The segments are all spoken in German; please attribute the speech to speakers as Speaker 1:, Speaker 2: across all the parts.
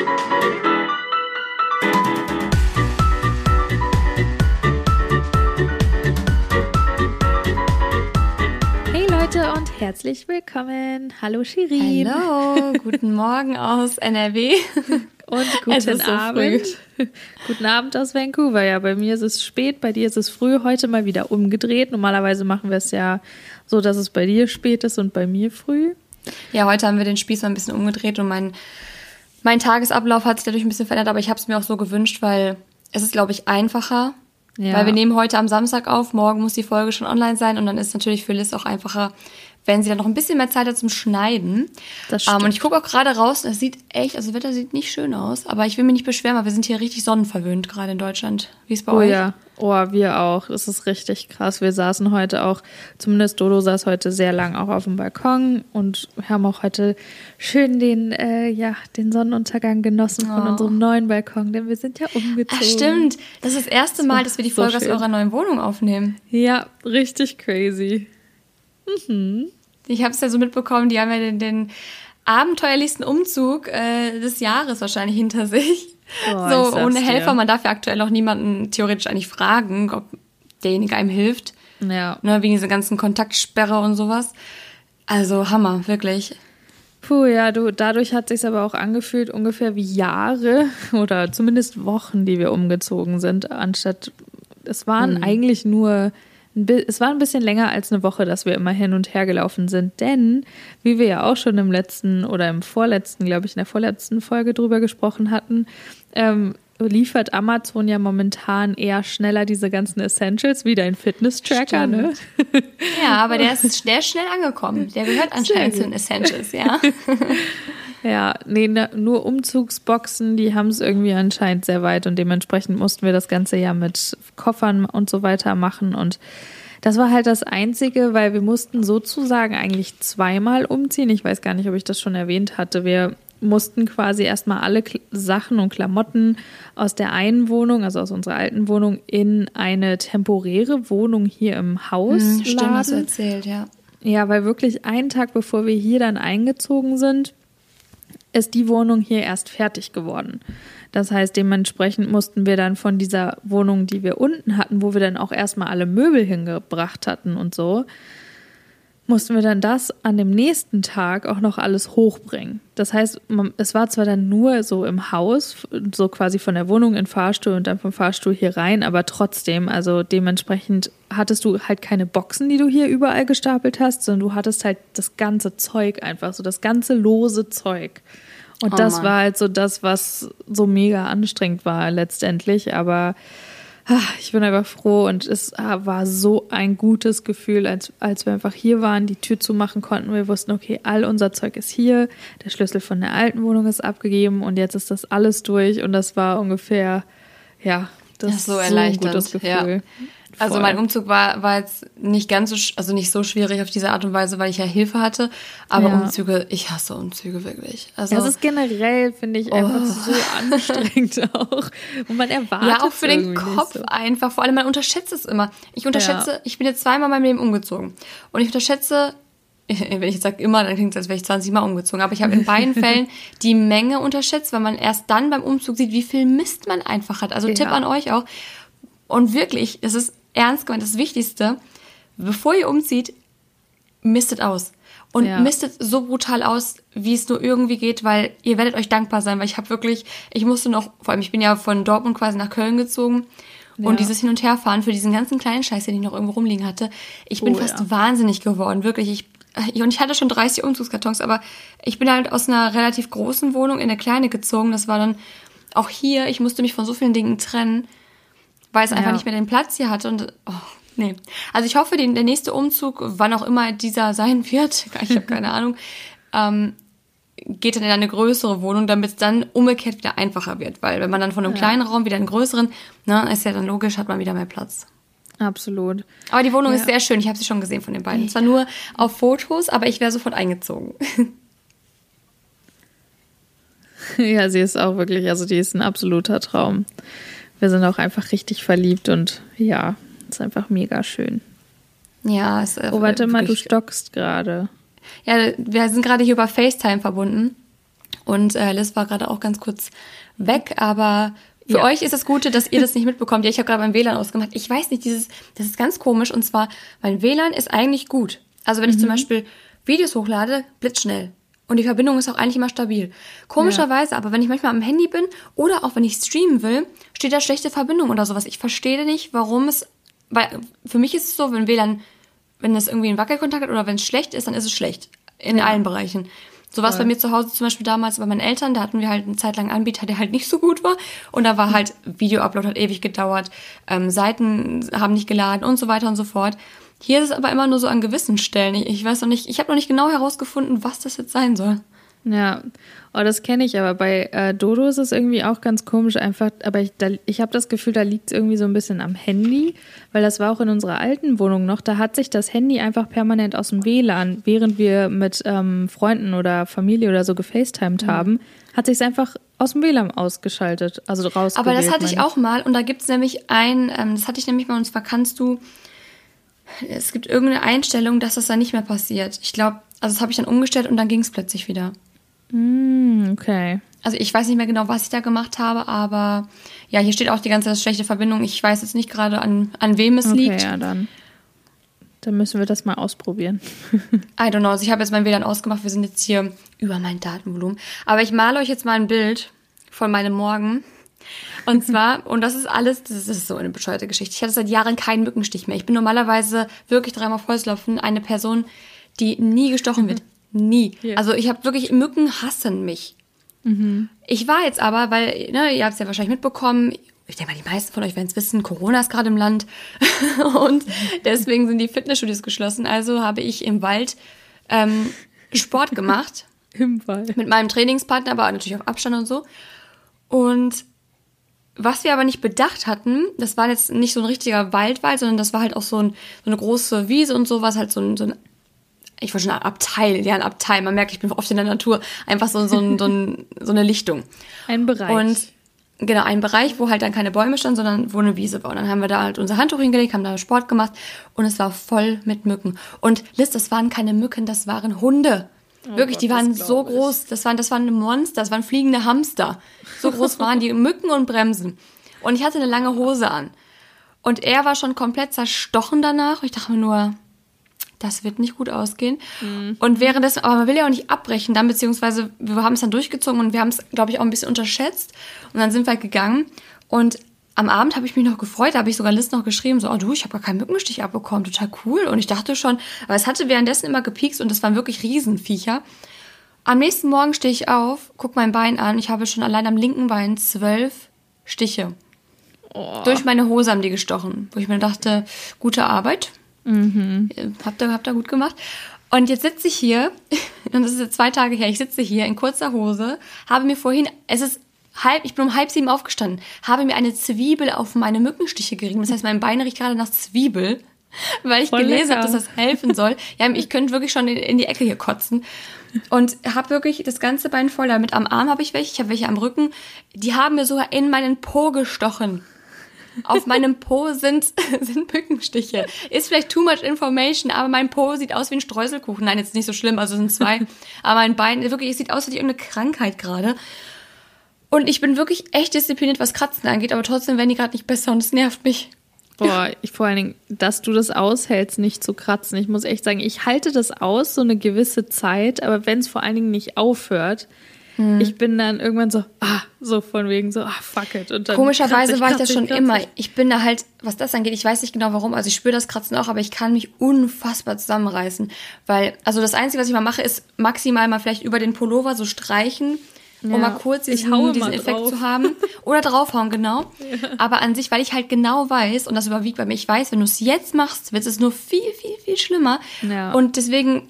Speaker 1: Hey Leute und herzlich willkommen. Hallo Shirin.
Speaker 2: Hallo, guten Morgen aus NRW.
Speaker 1: Und guten
Speaker 2: so
Speaker 1: Abend. guten Abend aus Vancouver. Ja, bei mir ist es spät, bei dir ist es früh. Heute mal wieder umgedreht. Normalerweise machen wir es ja so, dass es bei dir spät ist und bei mir früh.
Speaker 2: Ja, heute haben wir den Spieß mal ein bisschen umgedreht und mein, mein Tagesablauf hat sich dadurch ein bisschen verändert, aber ich habe es mir auch so gewünscht, weil es ist, glaube ich, einfacher.
Speaker 1: Ja.
Speaker 2: Weil wir nehmen heute am Samstag auf, morgen muss die Folge schon online sein und dann ist natürlich für Liz auch einfacher, wenn sie dann noch ein bisschen mehr Zeit hat zum Schneiden.
Speaker 1: Das
Speaker 2: Ähm,
Speaker 1: stimmt.
Speaker 2: und ich gucke auch gerade raus, es sieht echt, also das Wetter sieht nicht schön aus, aber ich will mich nicht beschweren, weil wir sind hier richtig sonnenverwöhnt gerade in Deutschland. Wie ist bei
Speaker 1: Oh
Speaker 2: euch?
Speaker 1: ja, oh, wir auch. Es ist richtig krass. Wir saßen heute auch, zumindest Dodo saß heute sehr lang auch auf dem Balkon und haben auch heute schön den, äh, ja, den Sonnenuntergang genossen von
Speaker 2: Oh.
Speaker 1: unserem neuen Balkon, denn wir sind ja umgezogen.
Speaker 2: Ach, stimmt. Das ist das erste Mal, dass wir die
Speaker 1: so
Speaker 2: Folge aus
Speaker 1: schön.
Speaker 2: eurer neuen Wohnung aufnehmen.
Speaker 1: Ja, richtig crazy.
Speaker 2: Ich habe es ja so mitbekommen, die haben ja den, den abenteuerlichsten Umzug äh, des Jahres wahrscheinlich hinter sich.
Speaker 1: Oh,
Speaker 2: so ohne
Speaker 1: dir.
Speaker 2: Helfer. Man darf ja aktuell noch niemanden theoretisch eigentlich fragen, ob derjenige einem hilft.
Speaker 1: Ja.
Speaker 2: Ne, wegen dieser ganzen Kontaktsperre und sowas. Also Hammer, wirklich.
Speaker 1: Puh, ja, du, dadurch hat sich aber auch angefühlt, ungefähr wie Jahre oder zumindest Wochen, die wir umgezogen sind, anstatt, es waren
Speaker 2: Hm.
Speaker 1: eigentlich nur, es war ein bisschen länger als eine Woche, dass wir immer hin und her gelaufen sind, denn, wie wir ja auch schon im letzten oder im vorletzten, glaube ich, in der vorletzten Folge drüber gesprochen hatten, ähm, liefert Amazon ja momentan eher schneller diese ganzen Essentials wie dein Fitness-Tracker, ne?
Speaker 2: Ja, aber der ist, ist schnell angekommen. Der gehört anscheinend zu den Essentials, ja.
Speaker 1: Ja, nee, na, nur Umzugsboxen, die haben es irgendwie anscheinend sehr weit und dementsprechend mussten wir das Ganze ja mit Koffern und so weiter machen und das war halt das Einzige, weil wir mussten sozusagen eigentlich zweimal umziehen. Ich weiß gar nicht, ob ich das schon erwähnt hatte. Wir mussten quasi erstmal alle Sachen und Klamotten aus der einen Wohnung, also aus unserer alten Wohnung, in eine temporäre Wohnung hier im Haus
Speaker 2: Hm, Stimmt, hast du erzählt, ja.
Speaker 1: Ja, weil wirklich einen Tag bevor wir hier dann eingezogen sind, ist die Wohnung hier erst fertig geworden. Das heißt, dementsprechend mussten wir dann von dieser Wohnung, die wir unten hatten, wo wir dann auch erstmal alle Möbel hingebracht hatten und so, mussten wir dann das an dem nächsten Tag auch noch alles hochbringen. Das heißt, man- es war zwar dann nur so im Haus, so quasi von der Wohnung in den Fahrstuhl und dann vom Fahrstuhl hier rein, aber trotzdem, also dementsprechend hattest du halt keine Boxen, die du hier überall gestapelt hast, sondern du hattest halt das ganze Zeug einfach, so das ganze lose Zeug. Und
Speaker 2: Oh
Speaker 1: das war halt so das, was so mega anstrengend war letztendlich, aber ich bin einfach froh und es ah, war so ein gutes Gefühl, als, als wir einfach hier waren, die Tür zumachen konnten. Wir wussten, okay, all unser Zeug ist hier, der Schlüssel von der alten Wohnung ist abgegeben und jetzt ist das alles durch und das war ungefähr, ja, das
Speaker 2: Ja,
Speaker 1: ist
Speaker 2: so
Speaker 1: so ein gutes Gefühl.
Speaker 2: Also mein Umzug war, war jetzt nicht ganz so, also nicht so schwierig auf diese Art und Weise, weil ich ja Hilfe hatte. Aber
Speaker 1: Ja.
Speaker 2: Umzüge, ich hasse Umzüge wirklich. Also
Speaker 1: Ja, es ist generell, finde ich, einfach so anstrengend auch. Und man erwartet
Speaker 2: ja auch für den Kopf
Speaker 1: so.
Speaker 2: einfach. Vor allem man unterschätzt es immer. Ich unterschätze, ich bin jetzt zweimal in meinem Leben umgezogen und ich unterschätze wenn ich jetzt sage immer, dann klingt es, als wäre ich 20 Mal umgezogen. Aber ich habe in beiden Fällen die Menge unterschätzt, weil man erst dann beim Umzug sieht, wie viel Mist man einfach hat. Also
Speaker 1: Ja.
Speaker 2: Tipp an euch auch. Und wirklich, es ist ernst gemeint, das Wichtigste, bevor ihr umzieht, mistet aus. Und
Speaker 1: Ja.
Speaker 2: mistet so brutal aus, wie es nur irgendwie geht, weil ihr werdet euch dankbar sein, weil ich habe wirklich, ich musste noch, vor allem ich bin ja von Dortmund quasi nach Köln gezogen
Speaker 1: Ja.
Speaker 2: und dieses Hin- und Herfahren für diesen ganzen kleinen Scheiß, den ich noch irgendwo rumliegen hatte, ich bin
Speaker 1: Oh,
Speaker 2: fast
Speaker 1: ja.
Speaker 2: wahnsinnig geworden, wirklich. Ich, ich- und ich hatte schon 30 Umzugskartons, aber ich bin halt aus einer relativ großen Wohnung in eine kleine gezogen. Das war dann auch hier, ich musste mich von so vielen Dingen trennen, weil es einfach
Speaker 1: Ja.
Speaker 2: nicht mehr den Platz hier hatte und oh, nee. Also ich hoffe, den, der nächste Umzug, wann auch immer dieser sein wird, ich habe keine Ahnung, ähm, geht dann in eine größere Wohnung, damit es dann umgekehrt wieder einfacher wird. Weil wenn man dann von einem kleinen Raum wieder in einen größeren, ne, ist ja dann logisch, hat man wieder mehr Platz.
Speaker 1: Absolut.
Speaker 2: Aber die Wohnung
Speaker 1: Ja.
Speaker 2: ist sehr schön, ich habe sie schon gesehen von den beiden. Zwar nur auf Fotos, aber ich wäre sofort eingezogen.
Speaker 1: Ja, sie ist auch wirklich, also die ist ein absoluter Traum. Wir sind auch einfach richtig verliebt und ja, ist einfach mega schön.
Speaker 2: Ja, ist, äh,
Speaker 1: Oh, warte mal, du stockst gerade.
Speaker 2: Ja, wir sind gerade hier über FaceTime verbunden. Und äh, Liz war gerade auch ganz kurz weg, aber für ja. euch ist das Gute, dass ihr das nicht mitbekommt. Ja, ich habe gerade mein WLAN ausgemacht. Ich weiß nicht, dieses, das ist ganz komisch. Und zwar, mein WLAN ist eigentlich gut. Also wenn mhm. ich zum mhm. Beispiel Videos hochlade, blitzschnell. Und die Verbindung ist auch eigentlich immer stabil. Komischerweise, ja. aber wenn ich manchmal am Handy bin oder auch wenn ich streamen will, steht da schlechte Verbindung oder sowas. Ich verstehe nicht, warum es, weil für mich ist es so, wenn WLAN, wenn es irgendwie einen Wackelkontakt hat oder wenn es schlecht ist, dann ist es schlecht. In ja. allen Bereichen. So was bei mir zu Hause zum Beispiel damals bei meinen Eltern, da hatten wir halt eine Zeit lang einen Anbieter, der halt nicht so gut war. Und da war halt, Video-Upload hat ewig gedauert, ähm, Seiten haben nicht geladen und so weiter und so fort. Hier ist es aber immer nur so an gewissen Stellen. Ich, ich weiß noch nicht, ich habe noch nicht genau herausgefunden, was das jetzt sein soll.
Speaker 1: Ja, oh, das kenne ich, aber bei äh, Dodo ist es irgendwie auch ganz komisch einfach, aber ich, ich habe das Gefühl, da liegt es irgendwie so ein bisschen am Handy, weil das war auch in unserer alten Wohnung noch, da hat sich das Handy einfach permanent aus dem WLAN, während wir mit ähm, Freunden oder Familie oder so gefacetimed mhm. haben, hat sich es einfach aus dem WLAN ausgeschaltet, also raus.
Speaker 2: Aber das hatte ich auch mal und da gibt es nämlich ein, ähm, das hatte ich nämlich mal und zwar kannst du es gibt irgendeine Einstellung, dass das dann nicht mehr passiert. Ich glaube, also das habe ich dann umgestellt und dann ging es plötzlich wieder.
Speaker 1: Mm, okay.
Speaker 2: Also ich weiß nicht mehr genau, was ich da gemacht habe, aber ja, hier steht auch die ganze schlechte Verbindung. Ich weiß jetzt nicht gerade, an, an wem es
Speaker 1: okay,
Speaker 2: liegt.
Speaker 1: Ja, dann. Dann müssen wir das mal ausprobieren.
Speaker 2: I don't know. Also ich habe jetzt mein WLAN ausgemacht. Wir sind jetzt hier über mein Datenvolumen. Aber ich male euch jetzt mal ein Bild von meinem Morgen. Und zwar, und das ist alles, das ist so eine bescheuerte Geschichte. Ich hatte seit Jahren keinen Mückenstich mehr. Ich bin normalerweise wirklich dreimal Volkslaufen eine Person, die nie gestochen wird. Nie. Yeah. Also ich habe wirklich, Mücken hassen mich. Mhm. Ich war jetzt aber, weil, ne, ihr habt es ja wahrscheinlich mitbekommen, ich denke mal, die meisten von euch werden es wissen, Corona ist gerade im Land und deswegen sind die Fitnessstudios geschlossen. Also habe ich im Wald ähm, Sport gemacht.
Speaker 1: Im Wald.
Speaker 2: Mit meinem Trainingspartner, aber natürlich auf Abstand und so. Und was wir aber nicht bedacht hatten, das war jetzt nicht so ein richtiger Waldwald, sondern das war halt auch so, ein, so eine große Wiese und sowas, halt so ein, so ein ich wollte schon ein Abteil, ja, ein Abteil. Man merkt, ich bin oft in der Natur. Einfach so, so, ein, so, ein, so eine Lichtung.
Speaker 1: Ein Bereich.
Speaker 2: Und genau, ein Bereich, wo halt dann keine Bäume standen, sondern wo eine Wiese war. Und dann haben wir da halt unser Handtuch hingelegt, haben da Sport gemacht und es war voll mit Mücken. Und Liz, das waren keine Mücken, das waren Hunde. Oh Wirklich, Gott, die waren so groß. Das waren, das waren Monster, das waren fliegende Hamster. So groß waren die Mücken und Bremsen. Und ich hatte eine lange Hose an. Und er war schon komplett zerstochen danach. Ich dachte mir nur, das wird nicht gut ausgehen. Mhm. Und währenddessen, aber man will ja auch nicht abbrechen dann, beziehungsweise wir haben es dann durchgezogen und wir haben es, glaube ich, auch ein bisschen unterschätzt. Und dann sind wir halt gegangen. Und am Abend habe ich mich noch gefreut, da habe ich sogar List noch geschrieben, so, oh du, ich habe gar keinen Mückenstich abbekommen, total cool. Und ich dachte schon, aber es hatte währenddessen immer gepiekst und es waren wirklich Riesenviecher. Am nächsten Morgen stehe ich auf, guck mein Bein an, ich habe schon allein am linken Bein zwölf Stiche. Oh. Durch meine Hose haben die gestochen, wo ich mir dachte, gute Arbeit. Mhm. Habt ihr, habt ihr gut gemacht. Und jetzt sitze ich hier, und das ist jetzt zwei Tage her, ich sitze hier in kurzer Hose, habe mir vorhin, es ist halb, ich bin um halb sieben aufgestanden, habe mir eine Zwiebel auf meine Mückenstiche gerieben. Das heißt, mein Bein riecht gerade nach Zwiebel, weil ich Voll gelesen habe, dass das helfen soll. Ja, ich könnte wirklich schon in, in die Ecke hier kotzen. Und habe wirklich das ganze Bein voll damit. Am Arm habe ich welche, ich habe welche am Rücken. Die haben mir sogar in meinen Po gestochen. Auf meinem Po sind, sind Mückenstiche. Ist vielleicht too much information, aber mein Po sieht aus wie ein Streuselkuchen. Nein, jetzt nicht so schlimm, also sind zwei. Aber mein Bein, wirklich, es sieht aus wie irgendeine Krankheit gerade. Und ich bin wirklich echt diszipliniert, was Kratzen angeht, aber trotzdem werden die gerade nicht besser und es nervt mich.
Speaker 1: Boah, ich vor allen Dingen, dass du das aushältst, nicht zu kratzen. Ich muss echt sagen, ich halte das aus, so eine gewisse Zeit, aber wenn es vor allen Dingen nicht aufhört, hm. ich bin dann irgendwann so, ah, so von wegen so, ah, fuck it. Und
Speaker 2: dann Komischerweise ich, war ich das schon immer. Ich bin da halt, was das angeht, ich weiß nicht genau warum, also ich spüre das Kratzen auch, aber ich kann mich unfassbar zusammenreißen. Weil, also das Einzige, was ich mal mache, ist maximal mal vielleicht über den Pullover so streichen ja. um mal kurz diesen, diesen Effekt zu haben. Oder draufhauen, genau. Ja. Aber an sich, weil ich halt genau weiß, und das überwiegt bei mir, ich weiß, wenn du es jetzt machst, wird es nur viel, viel, viel schlimmer. Ja. Und deswegen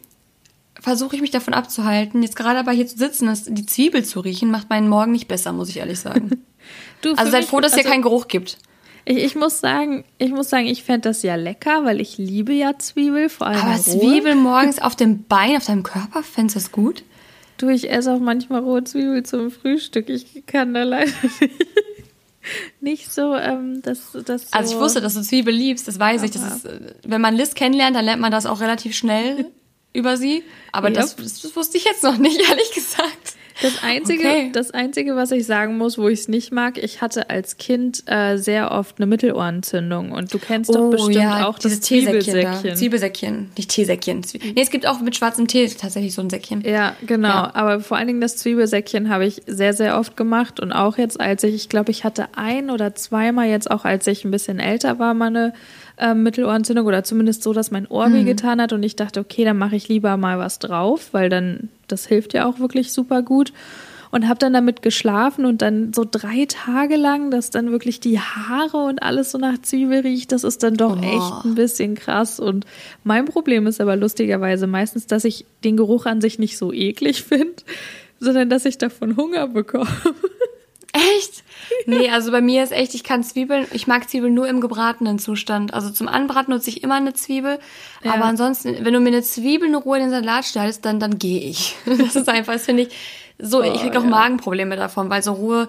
Speaker 2: versuche ich mich davon abzuhalten. Jetzt gerade aber hier zu sitzen, das, die Zwiebel zu riechen, macht meinen Morgen nicht besser, muss ich ehrlich sagen. du, also seid froh, dass es also, hier keinen Geruch gibt.
Speaker 1: Ich, ich, muss sagen, ich muss sagen, ich fände das ja lecker, weil ich liebe ja Zwiebel, vor allem. Aber
Speaker 2: Zwiebel morgens auf dem Bein, auf deinem Körper, fändest du das gut?
Speaker 1: Du, ich esse auch manchmal rohe Zwiebel zum Frühstück. Ich kann da leider nicht, nicht so, ähm, das, das so
Speaker 2: Also ich wusste, dass du Zwiebel liebst, das weiß ich. Das ist, wenn man Liz kennenlernt, dann lernt man das auch relativ schnell über sie. Aber yep. das, das, wusste ich jetzt noch nicht, ehrlich gesagt.
Speaker 1: Das Einzige, okay. das Einzige, was ich sagen muss, wo ich es nicht mag, ich hatte als Kind äh, sehr oft eine Mittelohrentzündung und du kennst oh, doch bestimmt ja, auch das Zwiebelsäckchen.
Speaker 2: Zwiebelsäckchen, nicht Teesäckchen. Nee, es gibt auch mit schwarzem Tee tatsächlich so ein Säckchen.
Speaker 1: Ja, genau. Ja. Aber vor allen Dingen das Zwiebelsäckchen habe ich sehr, sehr oft gemacht und auch jetzt, als ich, ich glaube, ich hatte ein oder zweimal jetzt auch, als ich ein bisschen älter war, meine äh, Mittelohrentzündung oder zumindest so, dass mein Ohr mhm. wehgetan hat und ich dachte, okay, dann mache ich lieber mal was drauf, weil dann das hilft ja auch wirklich super gut und habe dann damit geschlafen und dann so drei Tage lang, dass dann wirklich die Haare und alles so nach Zwiebel riecht, das ist dann doch oh. echt ein bisschen krass. Und mein Problem ist aber lustigerweise meistens, dass ich den Geruch an sich nicht so eklig finde, sondern dass ich davon Hunger bekomme.
Speaker 2: Echt? Nee, also bei mir ist echt, ich kann Zwiebeln, ich mag Zwiebeln nur im gebratenen Zustand. Also zum Anbraten nutze ich immer eine Zwiebel. Ja. Aber ansonsten, wenn du mir eine Zwiebel in Ruhe in den Salat stellst, dann, dann gehe ich. Das ist einfach, das finde ich so, oh, ich kriege auch ja. Magenprobleme davon, weil so rohe,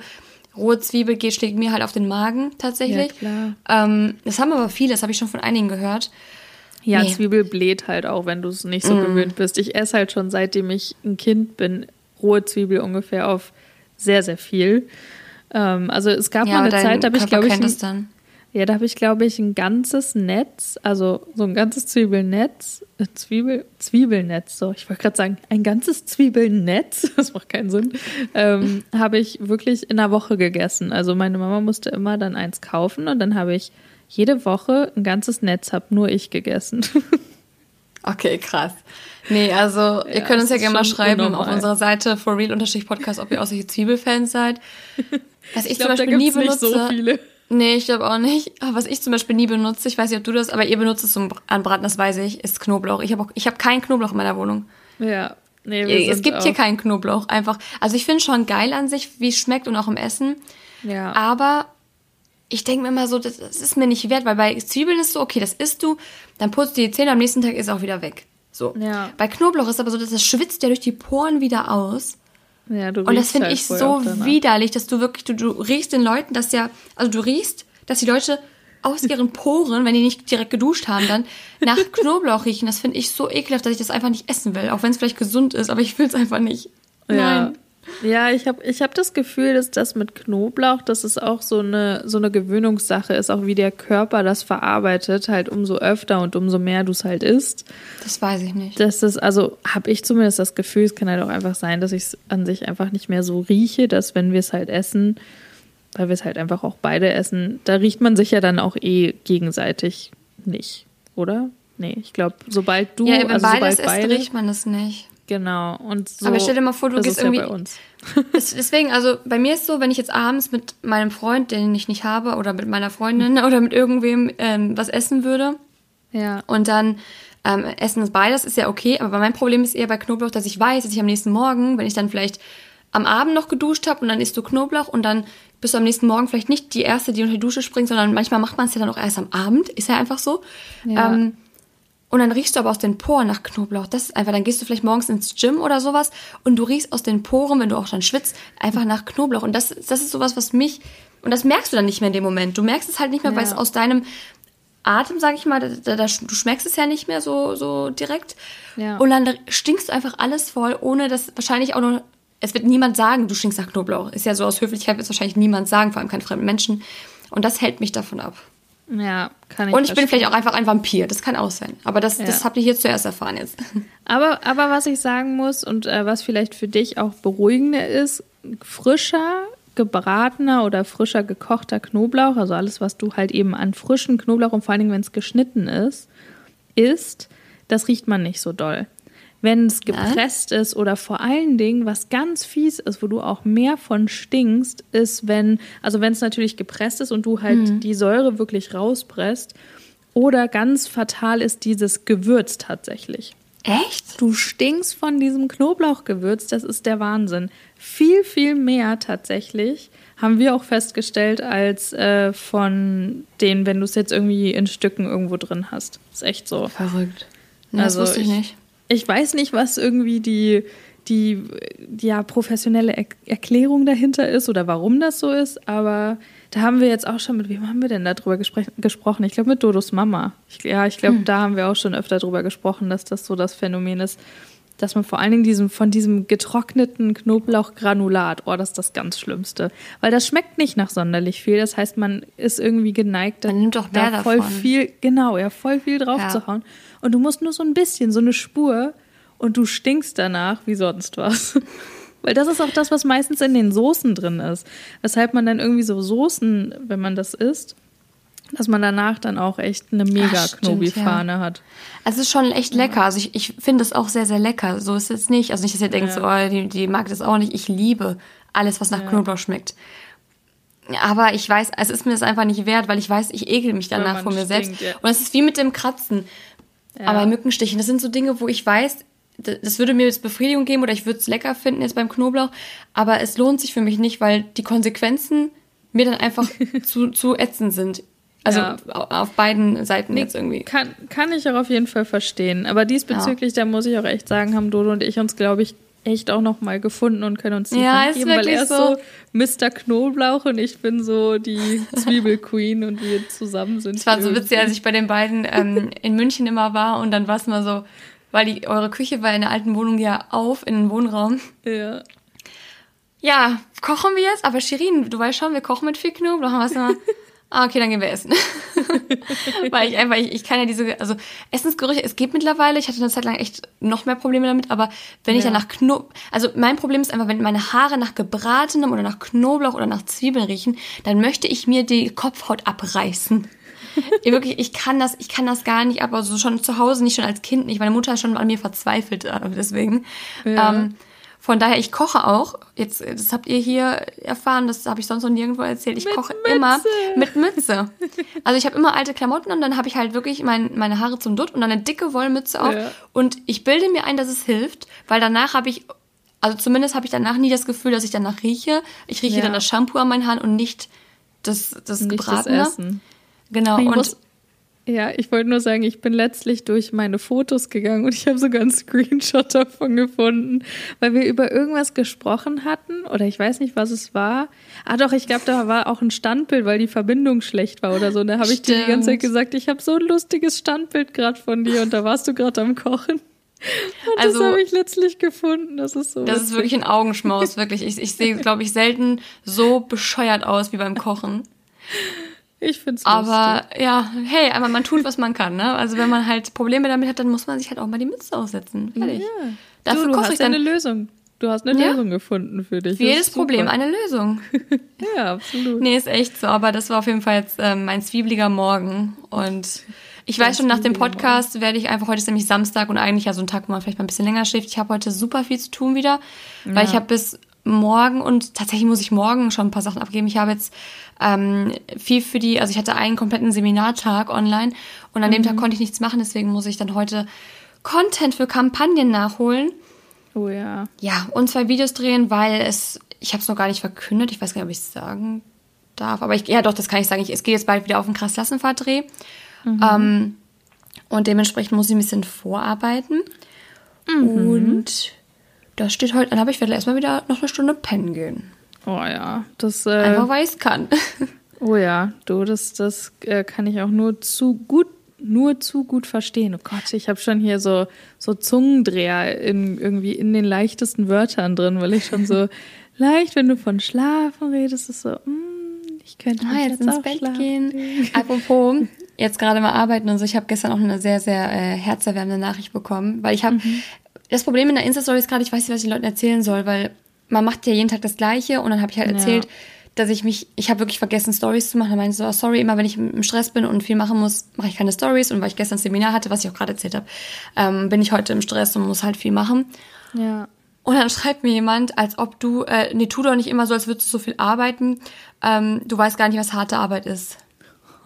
Speaker 2: rohe Zwiebel geht, schlägt mir halt auf den Magen tatsächlich. Ja, klar. Ähm, das haben aber viele, das habe ich schon von einigen gehört.
Speaker 1: Ja, nee. Zwiebel bläht halt auch, wenn du es nicht so mm. gewöhnt bist. Ich esse halt schon seitdem ich ein Kind bin, rohe Zwiebel ungefähr auf sehr, sehr viel. Ähm, also es gab ja, mal eine Zeit, da habe ich, glaube ich, ein, ja, da habe ich, glaube ich, ein ganzes Netz, also so ein ganzes Zwiebelnetz, äh, Zwiebel, Zwiebelnetz, so, ich wollte gerade sagen, ein ganzes Zwiebelnetz, das macht keinen Sinn, ähm, habe ich wirklich in einer Woche gegessen. Also meine Mama musste immer dann eins kaufen und dann habe ich jede Woche ein ganzes Netz, habe nur ich gegessen.
Speaker 2: Okay, krass. Nee, also ihr ja, könnt uns ja gerne mal schreiben unnormal. auf unserer Seite for real Podcast, ob ihr auch solche Zwiebelfans seid. Was ich, ich glaub, zum Beispiel nie benutze. Nicht so viele. Nee, ich glaube auch nicht. Aber was ich zum Beispiel nie benutze, ich weiß nicht, ob du das, aber ihr benutzt es zum Anbraten, das weiß ich, ist Knoblauch. Ich habe ich hab keinen Knoblauch in meiner Wohnung.
Speaker 1: Ja.
Speaker 2: Nee, es gibt auch. hier keinen Knoblauch. Einfach. Also ich finde schon geil an sich, wie es schmeckt und auch im Essen. Ja. Aber ich denke mir immer so, das, das, ist mir nicht wert, weil bei Zwiebeln ist so, okay, das isst du, dann putzt du die Zähne, am nächsten Tag ist auch wieder weg. So. Ja. Bei Knoblauch ist aber so, dass das schwitzt ja durch die Poren wieder aus. Ja, du und das finde halt ich so widerlich, dass du wirklich, du, du riechst den Leuten, dass ja, also du riechst, dass die Leute aus ihren Poren, wenn die nicht direkt geduscht haben, dann nach Knoblauch riechen. Das finde ich so ekelhaft, dass ich das einfach nicht essen will. Auch wenn es vielleicht gesund ist, aber ich will es einfach nicht. Nein.
Speaker 1: Ja. Ich habe ich hab das Gefühl, dass das mit Knoblauch, dass es auch so eine, so eine Gewöhnungssache ist, auch wie der Körper das verarbeitet, halt umso öfter und umso mehr du es halt isst.
Speaker 2: Das weiß ich nicht.
Speaker 1: Das ist, also habe ich zumindest das Gefühl, es kann halt auch einfach sein, dass ich es an sich einfach nicht mehr so rieche, dass wenn wir es halt essen, weil wir es halt einfach auch beide essen, da riecht man sich ja dann auch eh gegenseitig nicht, oder? Nee, ich glaube, sobald du. Ja, also
Speaker 2: sobald beide, riecht man es nicht.
Speaker 1: Genau. Und so,
Speaker 2: Aber stell dir mal vor, du gehst irgendwie. Ja bei uns. deswegen, also bei mir ist so, wenn ich jetzt abends mit meinem Freund, den ich nicht habe, oder mit meiner Freundin oder mit irgendwem ähm, was essen würde. Ja. Und dann ähm, essen es beides, ist ja okay. Aber mein Problem ist eher bei Knoblauch, dass ich weiß, dass ich am nächsten Morgen, wenn ich dann vielleicht am Abend noch geduscht habe und dann isst du Knoblauch und dann bist du am nächsten Morgen vielleicht nicht die Erste, die unter die Dusche springt, sondern manchmal macht man es ja dann auch erst am Abend. Ist ja einfach so. Ja. Ähm, und dann riechst du aber aus den Poren nach Knoblauch. Das ist einfach, dann gehst du vielleicht morgens ins Gym oder sowas und du riechst aus den Poren, wenn du auch dann schwitzt, einfach nach Knoblauch. Und das, das ist sowas, was mich, und das merkst du dann nicht mehr in dem Moment. Du merkst es halt nicht mehr, ja. weil es aus deinem Atem, sag ich mal, da, da, du schmeckst es ja nicht mehr so, so direkt. Ja. Und dann stinkst du einfach alles voll, ohne dass wahrscheinlich auch nur, es wird niemand sagen, du stinkst nach Knoblauch. Ist ja so aus Höflichkeit wird es wahrscheinlich niemand sagen, vor allem keine fremden Menschen. Und das hält mich davon ab.
Speaker 1: Ja, kann
Speaker 2: ich. Und ich verstehen. bin vielleicht auch einfach ein Vampir, das kann auch sein. Aber das, ja. das habt ihr hier zuerst erfahren jetzt.
Speaker 1: Aber, aber was ich sagen muss und äh, was vielleicht für dich auch beruhigender ist, frischer gebratener oder frischer gekochter Knoblauch, also alles, was du halt eben an frischen Knoblauch und vor allen Dingen, wenn es geschnitten ist, isst, das riecht man nicht so doll wenn es gepresst ja. ist oder vor allen Dingen, was ganz fies ist, wo du auch mehr von stinkst, ist, wenn, also wenn es natürlich gepresst ist und du halt mhm. die Säure wirklich rauspresst. Oder ganz fatal ist dieses Gewürz tatsächlich.
Speaker 2: Echt?
Speaker 1: Du stinkst von diesem Knoblauchgewürz, das ist der Wahnsinn. Viel, viel mehr tatsächlich haben wir auch festgestellt, als äh, von den, wenn du es jetzt irgendwie in Stücken irgendwo drin hast. Ist echt so.
Speaker 2: Verrückt. Nee, also das wusste ich nicht
Speaker 1: ich weiß nicht, was irgendwie die, die ja, professionelle er Erklärung dahinter ist oder warum das so ist, aber da haben wir jetzt auch schon, mit wem haben wir denn darüber gesprochen? Ich glaube mit Dodos Mama. Ich, ja, ich glaube, hm. da haben wir auch schon öfter darüber gesprochen, dass das so das Phänomen ist, dass man vor allen Dingen diesem, von diesem getrockneten Knoblauchgranulat, oh, das ist das ganz Schlimmste. Weil das schmeckt nicht nach sonderlich viel. Das heißt, man ist irgendwie geneigt,
Speaker 2: Man nimmt doch mehr
Speaker 1: da voll
Speaker 2: davon.
Speaker 1: viel, genau, ja, voll viel drauf
Speaker 2: Ja.
Speaker 1: zu hauen. Und du musst nur so ein bisschen, so eine Spur und du stinkst danach wie sonst was. Weil das ist auch das, was meistens in den Soßen drin ist. Weshalb man dann irgendwie so Soßen, wenn man das isst, dass man danach dann auch echt eine mega Knobi-Fahne hat.
Speaker 2: Es ist schon echt lecker. Also ich, ich finde es auch sehr, sehr lecker. So ist es nicht. Also nicht, dass ihr denkt, so, oh, die, die mag das auch nicht. Ich liebe alles, was nach Knoblauch schmeckt. Aber ich weiß, es ist mir das einfach nicht wert, weil ich weiß, ich ekel mich danach von mir
Speaker 1: stinkt,
Speaker 2: selbst.
Speaker 1: ja.
Speaker 2: Und es ist wie mit dem Kratzen. Aber Mückenstichen, das sind so Dinge, wo ich weiß, das würde mir jetzt Befriedigung geben oder ich würde es lecker finden jetzt beim Knoblauch. Aber es lohnt sich für mich nicht, weil die Konsequenzen mir dann einfach zu, zu ätzend sind. Also
Speaker 1: Ja.
Speaker 2: au- auf beiden Seiten jetzt irgendwie.
Speaker 1: Kann, kann ich auch auf jeden Fall verstehen. Aber diesbezüglich, da muss ich auch echt sagen, haben Dodo und ich uns, glaube ich, echt auch noch mal gefunden und können uns die
Speaker 2: Ja,
Speaker 1: Hand geben, weil er ist
Speaker 2: so.
Speaker 1: so Mr. Knoblauch und ich bin so die Zwiebelqueen und wir zusammen sind.
Speaker 2: Es war so witzig, als ich bei den beiden ähm, in München immer war und dann war es mal so, weil die, eure Küche war in der alten Wohnung ja auf, in den Wohnraum.
Speaker 1: Ja.
Speaker 2: Ja, kochen wir jetzt? Aber Shirin, du weißt schon, wir kochen mit viel Knoblauch. Wir es immer, ah, okay, dann gehen wir essen. weil ich einfach, ich, ich kann ja diese, also Essensgerüche, es geht mittlerweile, ich hatte eine Zeit lang echt noch mehr Probleme damit, aber wenn ich
Speaker 1: Ja.
Speaker 2: dann nach Knoblauch, also mein Problem ist einfach, wenn meine Haare nach gebratenem oder nach Knoblauch oder nach Zwiebeln riechen, dann möchte ich mir die Kopfhaut abreißen. Ja, wirklich, ich kann das, ich kann das gar nicht ab. Also schon zu Hause nicht, schon als Kind nicht. Meine Mutter ist schon an mir verzweifelt, äh, deswegen.
Speaker 1: Ja.
Speaker 2: Ähm, von daher, ich koche auch. Jetzt, das habt ihr hier erfahren, das habe ich sonst noch nirgendwo erzählt. Ich
Speaker 1: Mit
Speaker 2: koche
Speaker 1: Mütze.
Speaker 2: immer mit Mütze. Also ich habe immer alte Klamotten und dann habe ich halt wirklich mein, meine Haare zum Dutt und dann eine dicke Wollmütze auf.
Speaker 1: Ja.
Speaker 2: Und ich bilde mir ein, dass es hilft, weil danach habe ich, also zumindest habe ich danach nie das Gefühl, dass ich danach rieche. Ich rieche
Speaker 1: Ja.
Speaker 2: dann das Shampoo an meinen Haaren und nicht das, das
Speaker 1: Nicht das
Speaker 2: Gebratene.
Speaker 1: Essen.
Speaker 2: Genau.
Speaker 1: Ich
Speaker 2: und
Speaker 1: muss, ja, ich wollte nur sagen, ich bin letztlich durch meine Fotos gegangen und ich habe sogar einen Screenshot davon gefunden, weil wir über irgendwas gesprochen hatten oder ich weiß nicht, was es war. Ah doch, ich glaube, da war auch ein Standbild, weil die Verbindung schlecht war oder so. Und da habe ich dir die ganze Zeit gesagt, ich habe so ein lustiges Standbild gerade von dir und da warst du gerade am Kochen. Und
Speaker 2: Also-
Speaker 1: das habe ich letztlich gefunden. Das ist so.
Speaker 2: Das ist
Speaker 1: witzig.
Speaker 2: wirklich ein Augenschmaus, wirklich. Ich, ich sehe, glaube ich, selten so bescheuert aus wie beim Kochen.
Speaker 1: Ich finde es
Speaker 2: Aber ja, hey, aber man tut, was man kann, ne? Also wenn man halt Probleme damit hat, dann muss man sich halt auch mal die Mütze aussetzen. Fertig.
Speaker 1: Ja.
Speaker 2: Dafür
Speaker 1: du, du hast
Speaker 2: ich dann
Speaker 1: eine Lösung. Du hast eine
Speaker 2: Ja.
Speaker 1: Lösung gefunden für dich.
Speaker 2: für jedes. Problem eine Lösung.
Speaker 1: Ja, absolut.
Speaker 2: Nee, ist echt so. Aber das war auf jeden Fall jetzt ähm, mein zwiebliger Morgen. Und ich weiß schon, nach dem
Speaker 1: zwiebeliger
Speaker 2: Podcast werde ich einfach, heute ist nämlich Samstag und eigentlich ja so ein Tag, wo man vielleicht mal ein bisschen länger schläft. Ich habe heute super viel zu tun wieder, weil ich habe bis morgen und tatsächlich muss ich morgen schon ein paar Sachen abgeben. Ich habe jetzt ähm, viel für die, also ich hatte einen kompletten Seminartag online und an dem Tag konnte ich nichts machen, deswegen muss ich dann heute Content für Kampagnen nachholen.
Speaker 1: Oh ja.
Speaker 2: Ja, und zwei Videos drehen, weil es, ich habe es noch gar nicht verkündet, ich weiß gar nicht, ob ich es sagen darf, aber ich, ja doch, das kann ich sagen. Ich, es geht jetzt bald wieder auf einen krass Klassenfahrt-Dreh. Ähm, und dementsprechend muss ich ein bisschen vorarbeiten. Und das steht heute, dann habe ich werde erstmal wieder noch eine Stunde pennen gehen.
Speaker 1: Oh ja. Das, äh,
Speaker 2: Einfach weil ich es kann.
Speaker 1: oh ja, du, das, das äh, kann ich auch nur zu gut, nur zu gut verstehen. Oh Gott, ich habe schon hier so, so Zungendreher in, irgendwie in den leichtesten Wörtern drin, weil ich schon so leicht, wenn du von Schlafen redest, ist so, mm, ich könnte
Speaker 2: Ah, jetzt ins
Speaker 1: auch
Speaker 2: Bett
Speaker 1: schlafen
Speaker 2: gehen. Apropos, jetzt gerade mal arbeiten und so. Ich habe gestern auch eine sehr, sehr äh, herzerwärmende Nachricht bekommen, weil ich habe das Problem in der Insta-Story ist gerade, ich weiß nicht, was ich den Leuten erzählen soll, weil man macht ja jeden Tag das Gleiche und dann habe ich halt
Speaker 1: Ja.
Speaker 2: erzählt, dass ich mich, ich habe wirklich vergessen, Stories zu machen. Dann meinte ich so, oh, sorry, immer wenn ich im Stress bin und viel machen muss, mache ich keine Stories. Und weil ich gestern ein Seminar hatte, was ich auch gerade erzählt habe, ähm, bin ich heute im Stress und muss halt viel machen.
Speaker 1: Ja.
Speaker 2: Und dann schreibt mir jemand, als ob du, äh, nee, tu doch nicht immer so, als würdest du so viel arbeiten. Ähm, du weißt gar nicht, was harte Arbeit ist.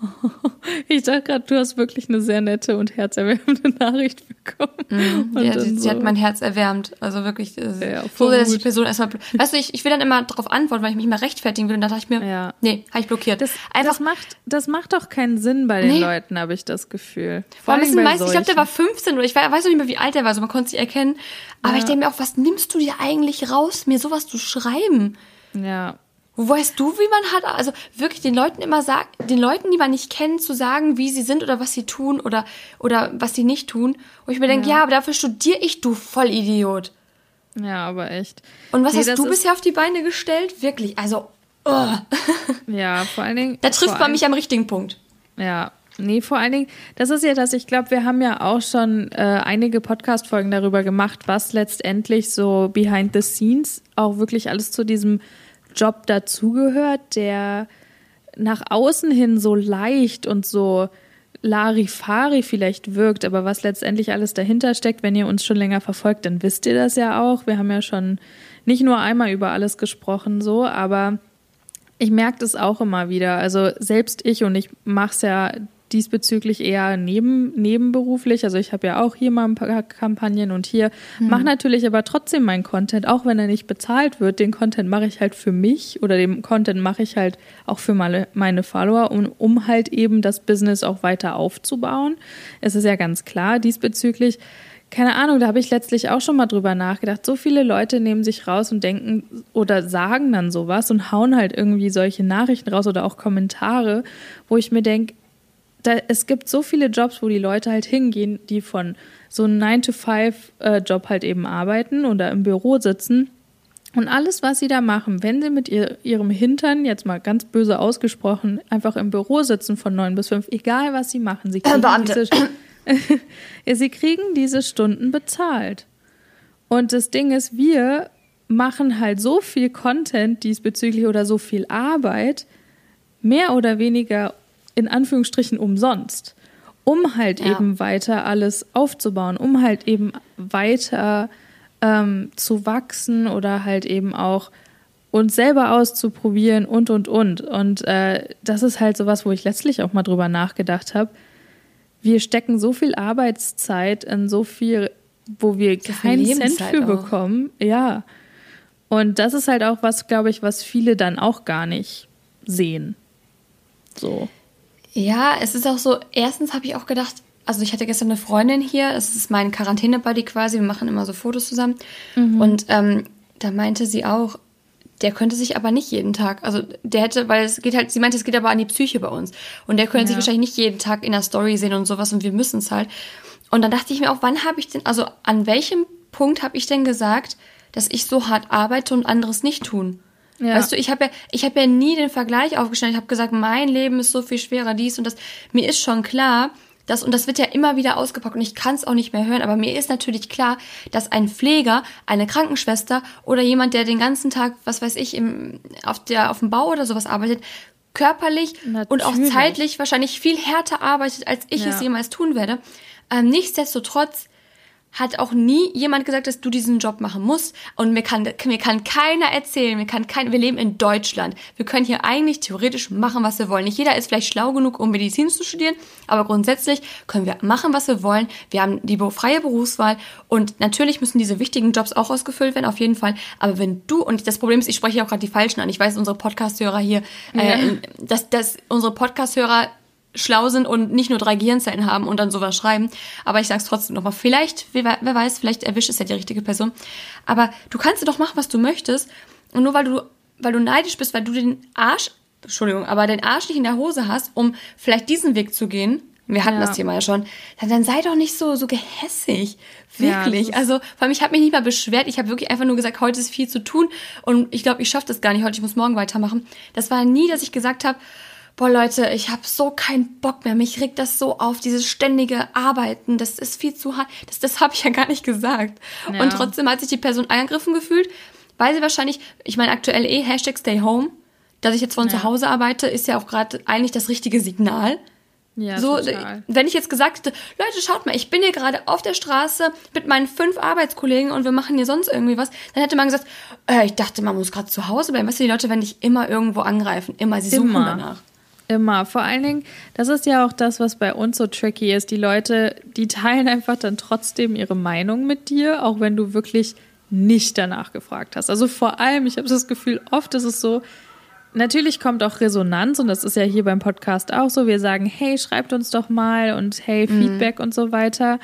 Speaker 1: Ich dachte gerade, du hast wirklich eine sehr nette und herzerwärmende Nachricht bekommen.
Speaker 2: Mhm. Ja, sie,
Speaker 1: so,
Speaker 2: sie hat mein Herz erwärmt. Also wirklich, äh,
Speaker 1: Ja,
Speaker 2: so dass die Person erstmal. Weißt du, ich, ich will dann immer darauf antworten, weil ich mich immer rechtfertigen will. Und dann dachte ich mir,
Speaker 1: Ja.
Speaker 2: nee, habe ich blockiert.
Speaker 1: Das,
Speaker 2: Einfach.
Speaker 1: das, macht, das macht doch keinen Sinn bei den
Speaker 2: Nee.
Speaker 1: Leuten, habe ich das Gefühl.
Speaker 2: vor allem
Speaker 1: bei
Speaker 2: meist, ich glaube, der
Speaker 1: solchen.
Speaker 2: war 15 oder ich weiß noch nicht mehr, wie alt der war, also man konnte es nicht erkennen. Aber
Speaker 1: Ja.
Speaker 2: ich denke mir auch, was nimmst du dir eigentlich raus, mir sowas zu schreiben?
Speaker 1: Ja.
Speaker 2: Wo weißt du, wie man hat, also wirklich den Leuten immer sagen, den Leuten, die man nicht kennt, zu sagen, wie sie sind oder was sie tun oder, oder was sie nicht tun. Wo ich mir denke, ja. ja, aber dafür studiere ich, du Vollidiot.
Speaker 1: Ja, aber echt.
Speaker 2: Und was nee, hast du bisher auf die Beine gestellt? Wirklich, also, oh.
Speaker 1: Ja, vor allen Dingen.
Speaker 2: Da trifft man mich am richtigen Punkt.
Speaker 1: Ja, Nee, vor allen Dingen, das ist ja das, ich glaube, wir haben ja auch schon äh, einige Podcast-Folgen darüber gemacht, was letztendlich so behind the scenes auch wirklich alles zu diesem Job dazugehört, der nach außen hin so leicht und so Larifari vielleicht wirkt, aber was letztendlich alles dahinter steckt, wenn ihr uns schon länger verfolgt, dann wisst ihr das ja auch. Wir haben ja schon nicht nur einmal über alles gesprochen, so, aber ich merke das auch immer wieder. Also selbst ich und ich mache es ja diesbezüglich eher neben, nebenberuflich. Also ich habe ja auch hier mal ein paar Kampagnen und hier mhm. mache natürlich aber trotzdem meinen Content, auch wenn er nicht bezahlt wird. Den Content mache ich halt für mich oder den Content mache ich halt auch für meine, meine Follower, um, um halt eben das Business auch weiter aufzubauen. Es ist ja ganz klar diesbezüglich. Keine Ahnung, da habe ich letztlich auch schon mal drüber nachgedacht. So viele Leute nehmen sich raus und denken oder sagen dann sowas und hauen halt irgendwie solche Nachrichten raus oder auch Kommentare, wo ich mir denke, da, es gibt so viele Jobs, wo die Leute halt hingehen, die von so einem 9-to-5-Job äh, halt eben arbeiten oder im Büro sitzen. Und alles, was sie da machen, wenn sie mit ihr, ihrem Hintern, jetzt mal ganz böse ausgesprochen, einfach im Büro sitzen von 9 bis 5, egal was sie machen, sie kriegen, diese, ja, sie kriegen diese Stunden bezahlt. Und das Ding ist, wir machen halt so viel Content diesbezüglich oder so viel Arbeit, mehr oder weniger in Anführungsstrichen umsonst, um halt ja. eben weiter alles aufzubauen, um halt eben weiter ähm, zu wachsen oder halt eben auch uns selber auszuprobieren und und und. Und äh, das ist halt sowas, wo ich letztlich auch mal drüber nachgedacht habe. Wir stecken so viel Arbeitszeit in so viel, wo wir so keinen Cent für auch. bekommen. Ja. Und das ist halt auch was, glaube ich, was viele dann auch gar nicht sehen. So.
Speaker 2: Ja, es ist auch so, erstens habe ich auch gedacht, also ich hatte gestern eine Freundin hier, es ist mein Quarantäne-Buddy quasi, wir machen immer so Fotos zusammen. Mhm. Und ähm, da meinte sie auch, der könnte sich aber nicht jeden Tag, also der hätte, weil es geht halt, sie meinte, es geht aber an die Psyche bei uns. Und der könnte ja. sich wahrscheinlich nicht jeden Tag in der Story sehen und sowas und wir müssen es halt. Und dann dachte ich mir auch, wann habe ich denn, also an welchem Punkt habe ich denn gesagt, dass ich so hart arbeite und anderes nicht tun? Ja. Weißt du, ich habe ja, ich habe ja nie den Vergleich aufgestellt. Ich habe gesagt, mein Leben ist so viel schwerer, dies und das. Mir ist schon klar, dass, und das wird ja immer wieder ausgepackt und ich kann es auch nicht mehr hören, aber mir ist natürlich klar, dass ein Pfleger, eine Krankenschwester oder jemand, der den ganzen Tag, was weiß ich, im, auf, der, auf dem Bau oder sowas arbeitet, körperlich natürlich. und auch zeitlich wahrscheinlich viel härter arbeitet, als ich ja. es jemals tun werde. Ähm, nichtsdestotrotz hat auch nie jemand gesagt, dass du diesen Job machen musst. Und mir kann, mir kann keiner erzählen, mir kann kein, wir leben in Deutschland. Wir können hier eigentlich theoretisch machen, was wir wollen. Nicht jeder ist vielleicht schlau genug, um Medizin zu studieren, aber grundsätzlich können wir machen, was wir wollen. Wir haben die freie Berufswahl und natürlich müssen diese wichtigen Jobs auch ausgefüllt werden, auf jeden Fall. Aber wenn du, und das Problem ist, ich spreche auch gerade die Falschen an. Ich weiß, unsere Podcast-Hörer hier, äh, ja. dass, dass unsere Podcast-Hörer schlau sind und nicht nur drei Gehirnzellen haben und dann sowas schreiben. Aber ich sag's trotzdem nochmal. Vielleicht, wer, wer weiß, vielleicht erwischt es ja die richtige Person. Aber du kannst doch machen, was du möchtest. Und nur weil du, weil du neidisch bist, weil du den Arsch, Entschuldigung, aber den Arsch nicht in der Hose hast, um vielleicht diesen Weg zu gehen, wir hatten ja. das Thema ja schon. Dann, dann sei doch nicht so so gehässig, wirklich. Ja, also vor allem ich habe mich nicht mal beschwert. Ich habe wirklich einfach nur gesagt, heute ist viel zu tun und ich glaube, ich schaffe das gar nicht heute. Ich muss morgen weitermachen. Das war nie, dass ich gesagt habe, boah Leute, ich habe so keinen Bock mehr. Mich regt das so auf, dieses ständige Arbeiten. Das ist viel zu hart. Das, das habe ich ja gar nicht gesagt. Ja. Und trotzdem hat sich die Person angegriffen gefühlt, weil sie wahrscheinlich, ich meine aktuell eh Hashtag Stay Home, dass ich jetzt von ja. zu Hause arbeite, ist ja auch gerade eigentlich das richtige Signal. Ja, so, total. wenn ich jetzt gesagt hätte, Leute, schaut mal, ich bin hier gerade auf der Straße mit meinen fünf Arbeitskollegen und wir machen hier sonst irgendwie was, dann hätte man gesagt, äh, ich dachte, man muss gerade zu Hause bleiben. Weißt du, die Leute werden dich immer irgendwo angreifen, immer, sie suchen immer. danach.
Speaker 1: Immer. Vor allen Dingen, das ist ja auch das, was bei uns so tricky ist. Die Leute, die teilen einfach dann trotzdem ihre Meinung mit dir, auch wenn du wirklich nicht danach gefragt hast. Also vor allem, ich habe das Gefühl, oft ist es so, natürlich kommt auch Resonanz und das ist ja hier beim Podcast auch so. Wir sagen, hey, schreibt uns doch mal und hey, mhm. Feedback mhm. und so weiter.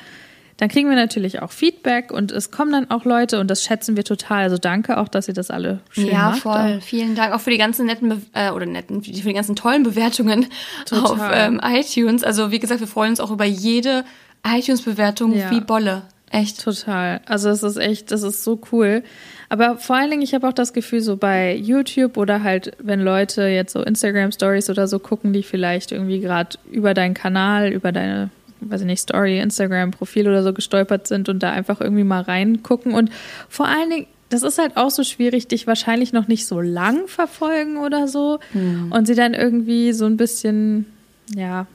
Speaker 1: Dann kriegen wir natürlich auch Feedback und es kommen dann auch Leute und das schätzen wir total. Also danke auch, dass ihr das alle schön
Speaker 2: ja,
Speaker 1: macht.
Speaker 2: voll. Vielen Dank auch für die ganzen netten Be äh, oder netten, für die ganzen tollen Bewertungen
Speaker 1: Total.
Speaker 2: auf ähm, iTunes. Also wie gesagt, wir freuen uns auch über jede iTunes-Bewertung
Speaker 1: Ja.
Speaker 2: wie Bolle. Echt.
Speaker 1: Total. Also es ist echt, das ist so cool. Aber vor allen Dingen, ich habe auch das Gefühl, so bei YouTube oder halt, wenn Leute jetzt so Instagram Stories oder so gucken, die vielleicht irgendwie gerade über deinen Kanal, über deine, weiß ich nicht, Story, Instagram Profil oder so gestolpert sind und da einfach irgendwie mal reingucken. Und vor allen Dingen, das ist halt auch so schwierig, dich wahrscheinlich noch nicht so lang verfolgen oder so. Und sie dann irgendwie so ein bisschen, ja,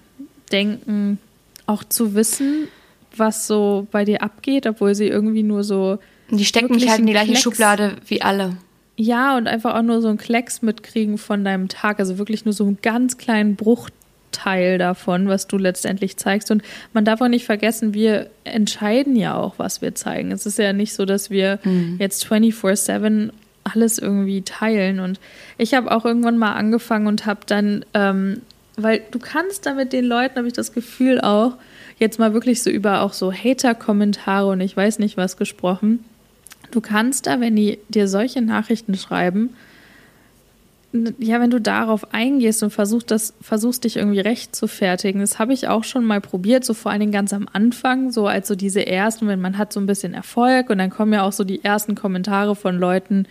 Speaker 1: denken, auch zu wissen, was so bei dir abgeht, obwohl sie irgendwie nur so
Speaker 2: die stecken mich halt in die gleiche
Speaker 1: Klecks-
Speaker 2: Schublade wie alle.
Speaker 1: Ja, und einfach auch nur so einen Klecks mitkriegen von deinem Tag. Also wirklich nur so einen ganz kleinen Bruchteil davon, was du letztendlich zeigst. Und man darf auch nicht vergessen, wir entscheiden ja auch, was wir zeigen. Es ist ja nicht so, dass wir jetzt 24-7 alles irgendwie teilen. Und ich habe auch irgendwann mal angefangen und habe dann, ähm, weil du kannst da mit den Leuten, habe ich das Gefühl auch, jetzt mal wirklich so über auch so Hater-Kommentare und ich weiß nicht was gesprochen. Du kannst da, wenn die dir solche Nachrichten schreiben, ja, wenn du darauf eingehst und versuchst, das, versuchst dich irgendwie recht zu fertigen, das habe ich auch schon mal probiert, so vor allen Dingen ganz am Anfang, so als so diese ersten, wenn man hat so ein bisschen Erfolg und dann kommen ja auch so die ersten Kommentare von Leuten,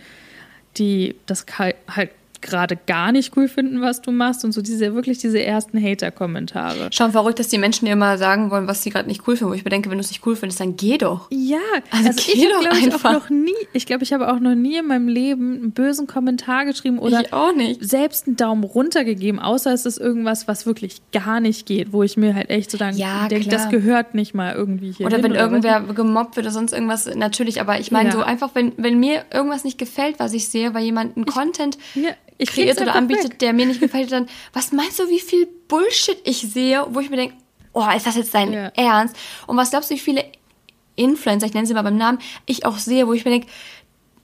Speaker 1: die das halt gerade gar nicht cool finden, was du machst und so diese wirklich diese ersten Hater-Kommentare.
Speaker 2: Schon verrückt, dass die Menschen dir immer sagen wollen, was sie gerade nicht cool finden. Wo ich mir denke, wenn du es nicht cool findest, dann geh doch.
Speaker 1: Ja,
Speaker 2: Also
Speaker 1: also,
Speaker 2: geh
Speaker 1: ich
Speaker 2: doch
Speaker 1: glaube ich auch
Speaker 2: einfach.
Speaker 1: noch nie, ich glaube ich habe auch noch nie in meinem Leben einen bösen Kommentar geschrieben oder
Speaker 2: ich auch nicht.
Speaker 1: selbst einen Daumen runter gegeben, außer es ist irgendwas, was wirklich gar nicht geht, wo ich mir halt echt so dann
Speaker 2: Ja,
Speaker 1: denke, das gehört nicht mal irgendwie hier.
Speaker 2: Oder wenn
Speaker 1: was.
Speaker 2: irgendwer gemobbt wird oder sonst irgendwas, natürlich. Aber ich meine
Speaker 1: Ja.
Speaker 2: so einfach, wenn, wenn mir irgendwas nicht gefällt, was ich sehe, weil jemand einen Content
Speaker 1: Ja, ich
Speaker 2: kreiert oder anbietet,
Speaker 1: weg.
Speaker 2: der mir nicht gefällt, dann, was meinst du, wie viel Bullshit ich sehe, wo ich mir denke, oh, ist das jetzt dein
Speaker 1: Ja.
Speaker 2: Ernst? Und was glaubst du, wie viele Influencer, ich nenne sie mal beim Namen, ich auch sehe, wo ich mir denke,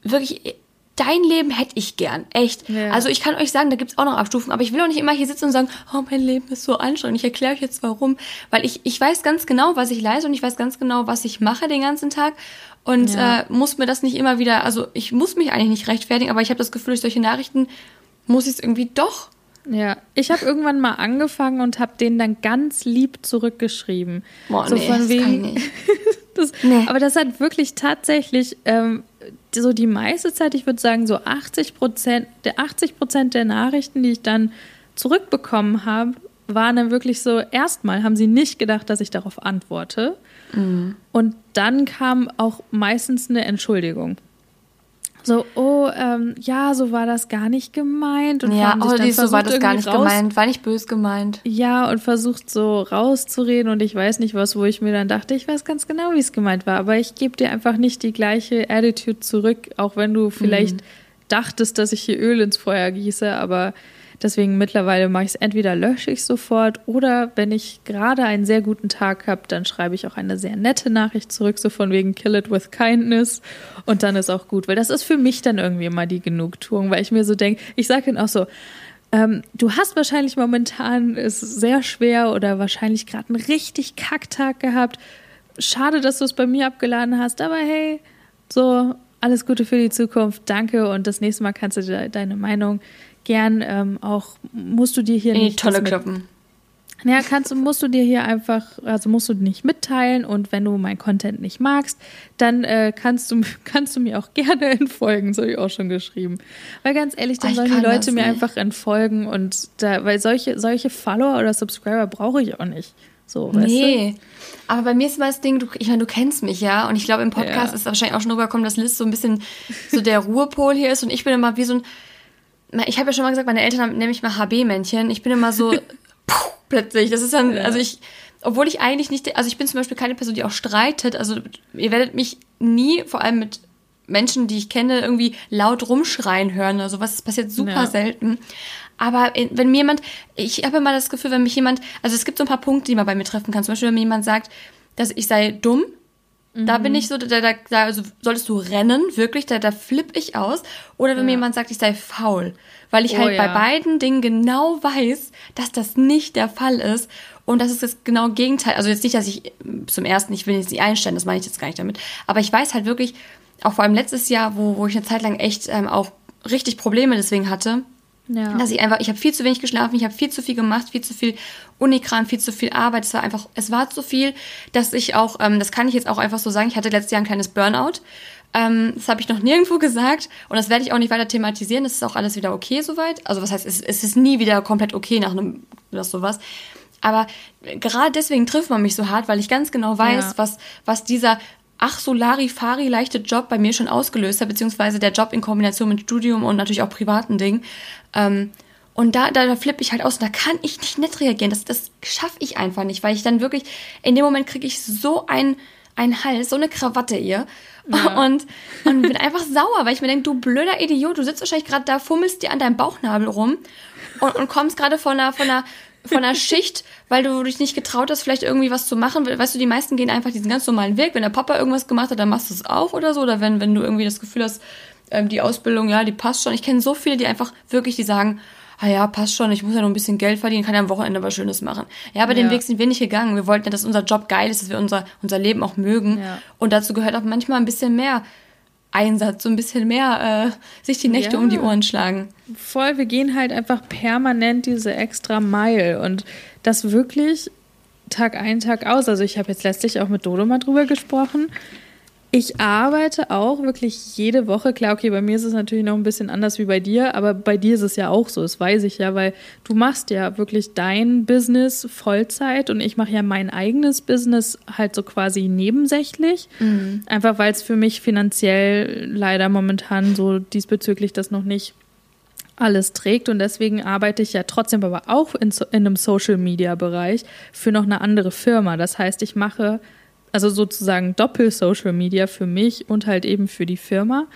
Speaker 2: wirklich, dein Leben hätte ich gern. Echt.
Speaker 1: Ja.
Speaker 2: Also ich kann euch sagen, da gibt's auch noch Abstufen, aber ich will auch nicht immer hier sitzen und sagen, oh, mein Leben ist so anstrengend. Ich erkläre euch jetzt warum. Weil ich, ich weiß ganz genau, was ich leiste und ich weiß ganz genau, was ich mache den ganzen Tag. Und
Speaker 1: Ja.
Speaker 2: äh, muss mir das nicht immer wieder, also ich muss mich eigentlich nicht rechtfertigen, aber ich habe das Gefühl, durch solche Nachrichten muss ich es irgendwie doch.
Speaker 1: Ja, ich habe irgendwann mal angefangen und habe denen dann ganz lieb zurückgeschrieben.
Speaker 2: Boah,
Speaker 1: so
Speaker 2: nee,
Speaker 1: von wegen. Das,
Speaker 2: Nee.
Speaker 1: Aber das hat wirklich tatsächlich ähm, so die meiste Zeit, ich würde sagen, so 80 Prozent, der 80 Prozent der Nachrichten, die ich dann zurückbekommen habe, waren dann wirklich so, erstmal haben sie nicht gedacht, dass ich darauf antworte.
Speaker 2: Mhm.
Speaker 1: Und dann kam auch meistens eine Entschuldigung. So, oh, ähm, ja, so war das gar nicht gemeint. Und
Speaker 2: Ja, oh, dies, so war das gar nicht
Speaker 1: raus-
Speaker 2: gemeint, war nicht bös gemeint.
Speaker 1: ja, und versucht so rauszureden und ich weiß nicht was, wo ich mir dann dachte, ich weiß ganz genau, wie es gemeint war, aber ich gebe dir einfach nicht die gleiche Attitude zurück, auch wenn du vielleicht dachtest, dass ich hier Öl ins Feuer gieße, aber deswegen mittlerweile mache ich es entweder lösche ich sofort oder wenn ich gerade einen sehr guten Tag habe, dann schreibe ich auch eine sehr nette Nachricht zurück, so von wegen kill it with kindness und dann ist auch gut, weil das ist für mich dann irgendwie immer die Genugtuung, weil ich mir so denke, ich sage dann auch so, ähm, du hast wahrscheinlich momentan es sehr schwer oder wahrscheinlich gerade einen richtig Kacktag gehabt. Schade, dass du es bei mir abgeladen hast, aber hey, so alles Gute für die Zukunft, danke und das nächste Mal kannst du de deine Meinung gern ähm, auch musst du dir hier
Speaker 2: In die Tolle kloppen.
Speaker 1: ja, kannst du, musst du dir hier einfach, also musst du nicht mitteilen und wenn du mein Content nicht magst, dann äh, kannst du, kannst du mir auch gerne entfolgen, das habe ich auch schon geschrieben. Weil ganz ehrlich, dann
Speaker 2: Ich
Speaker 1: sollen die Leute mir einfach entfolgen und da, weil solche, solche Follower oder Subscriber brauche ich auch nicht. So, weißt
Speaker 2: Nee. Aber bei mir ist immer das Ding, du, ich meine, du kennst mich, ja. Und ich glaube, im Podcast
Speaker 1: Ja.
Speaker 2: ist wahrscheinlich auch schon rübergekommen, dass Liz so ein bisschen so der Ruhepol hier ist. Und ich bin immer wie so ein. Ich habe ja schon mal gesagt, meine Eltern haben nämlich mal HB-Männchen. Ich bin immer so puh, plötzlich. Das ist dann,
Speaker 1: Ja.
Speaker 2: also ich, obwohl ich eigentlich nicht, also ich bin zum Beispiel keine Person, die auch streitet. Also ihr werdet mich nie, vor allem mit Menschen, die ich kenne, irgendwie laut rumschreien hören oder sowas. Das passiert super
Speaker 1: Ja.
Speaker 2: selten. Aber in- wenn mir jemand, ich habe immer das Gefühl, wenn mich jemand, also es gibt so ein paar Punkte, die man bei mir treffen kann. Zum Beispiel, wenn mir jemand sagt, dass ich sei dumm, Da bin ich so, da, da, da also solltest du rennen, wirklich, da, da flippe ich aus. Oder wenn
Speaker 1: Ja.
Speaker 2: mir jemand sagt, ich sei faul. Weil ich
Speaker 1: Oh
Speaker 2: halt bei
Speaker 1: ja.
Speaker 2: beiden Dingen genau weiß, dass das nicht der Fall ist. Und das ist das genau Gegenteil. Also jetzt nicht, dass ich zum ersten, ich will jetzt nicht einstellen, das meine ich jetzt gar nicht damit. Aber ich weiß halt wirklich, auch vor allem letztes Jahr, wo, wo ich eine Zeit lang echt ähm, auch richtig Probleme deswegen hatte,
Speaker 1: Ja.
Speaker 2: dass ich einfach, ich habe viel zu wenig geschlafen, ich habe viel zu viel gemacht, viel zu viel Unikram, viel zu viel Arbeit. Es war einfach, es war zu viel, dass ich auch, ähm, das kann ich jetzt auch einfach so sagen, ich hatte letztes Jahr ein kleines Burnout. Ähm, das habe ich noch nirgendwo gesagt und das werde ich auch nicht weiter thematisieren. Das ist auch alles wieder okay soweit. Also was heißt, es, es ist nie wieder komplett okay nach einem oder sowas. Aber gerade deswegen trifft man mich so hart, weil ich ganz genau weiß,
Speaker 1: Ja.
Speaker 2: was, was dieser ach so Larifari leichte Job bei mir schon ausgelöst hat, beziehungsweise der Job in Kombination mit Studium und natürlich auch privaten Dingen. Ähm, und da, da, da flippe ich halt aus und da kann ich nicht nett reagieren. Das, das schaffe ich einfach nicht, weil ich dann wirklich, in dem Moment kriege ich so ein, ein Hals, so eine Krawatte ihr. Und, und bin einfach sauer, weil ich mir denke, du blöder Idiot, du sitzt wahrscheinlich gerade da, fummelst dir an deinem Bauchnabel rum und, und kommst gerade von einer, von einer, von einer Schicht, weil du dich nicht getraut hast, vielleicht irgendwie was zu machen. Weißt du, die meisten gehen einfach diesen ganz normalen Weg. Wenn der Papa irgendwas gemacht hat, dann machst du es auch oder so. Oder wenn, wenn du irgendwie das Gefühl hast, ähm, die Ausbildung, ja, die passt schon. Ich kenne so viele, die einfach wirklich, die sagen, ah ja, passt schon, ich muss ja noch ein bisschen Geld verdienen, kann ja am Wochenende was Schönes machen. Ja, aber den
Speaker 1: Ja.
Speaker 2: Weg sind wir nicht gegangen. Wir wollten ja, dass unser Job geil ist, dass wir unser, unser Leben auch mögen.
Speaker 1: Ja.
Speaker 2: Und dazu gehört auch manchmal ein bisschen mehr Einsatz, so ein bisschen mehr äh, sich die Nächte
Speaker 1: Ja.
Speaker 2: um die Ohren schlagen.
Speaker 1: Voll, wir gehen halt einfach permanent diese extra Mile und das wirklich Tag ein, Tag aus. Also ich habe jetzt letztlich auch mit Dodo mal drüber gesprochen. Ich arbeite auch wirklich jede Woche. Klar, okay, bei mir ist es natürlich noch ein bisschen anders wie bei dir, aber bei dir ist es ja auch so, das weiß ich ja, weil du machst ja wirklich dein Business Vollzeit und ich mache ja mein eigenes Business halt so quasi nebensächlich. Einfach weil es für mich finanziell leider momentan so diesbezüglich das noch nicht alles trägt und deswegen arbeite ich ja trotzdem aber auch in, so- in einem Social Media Bereich für noch eine andere Firma. Das heißt, ich mache also sozusagen Doppel Social Media für mich und halt eben für die Firma.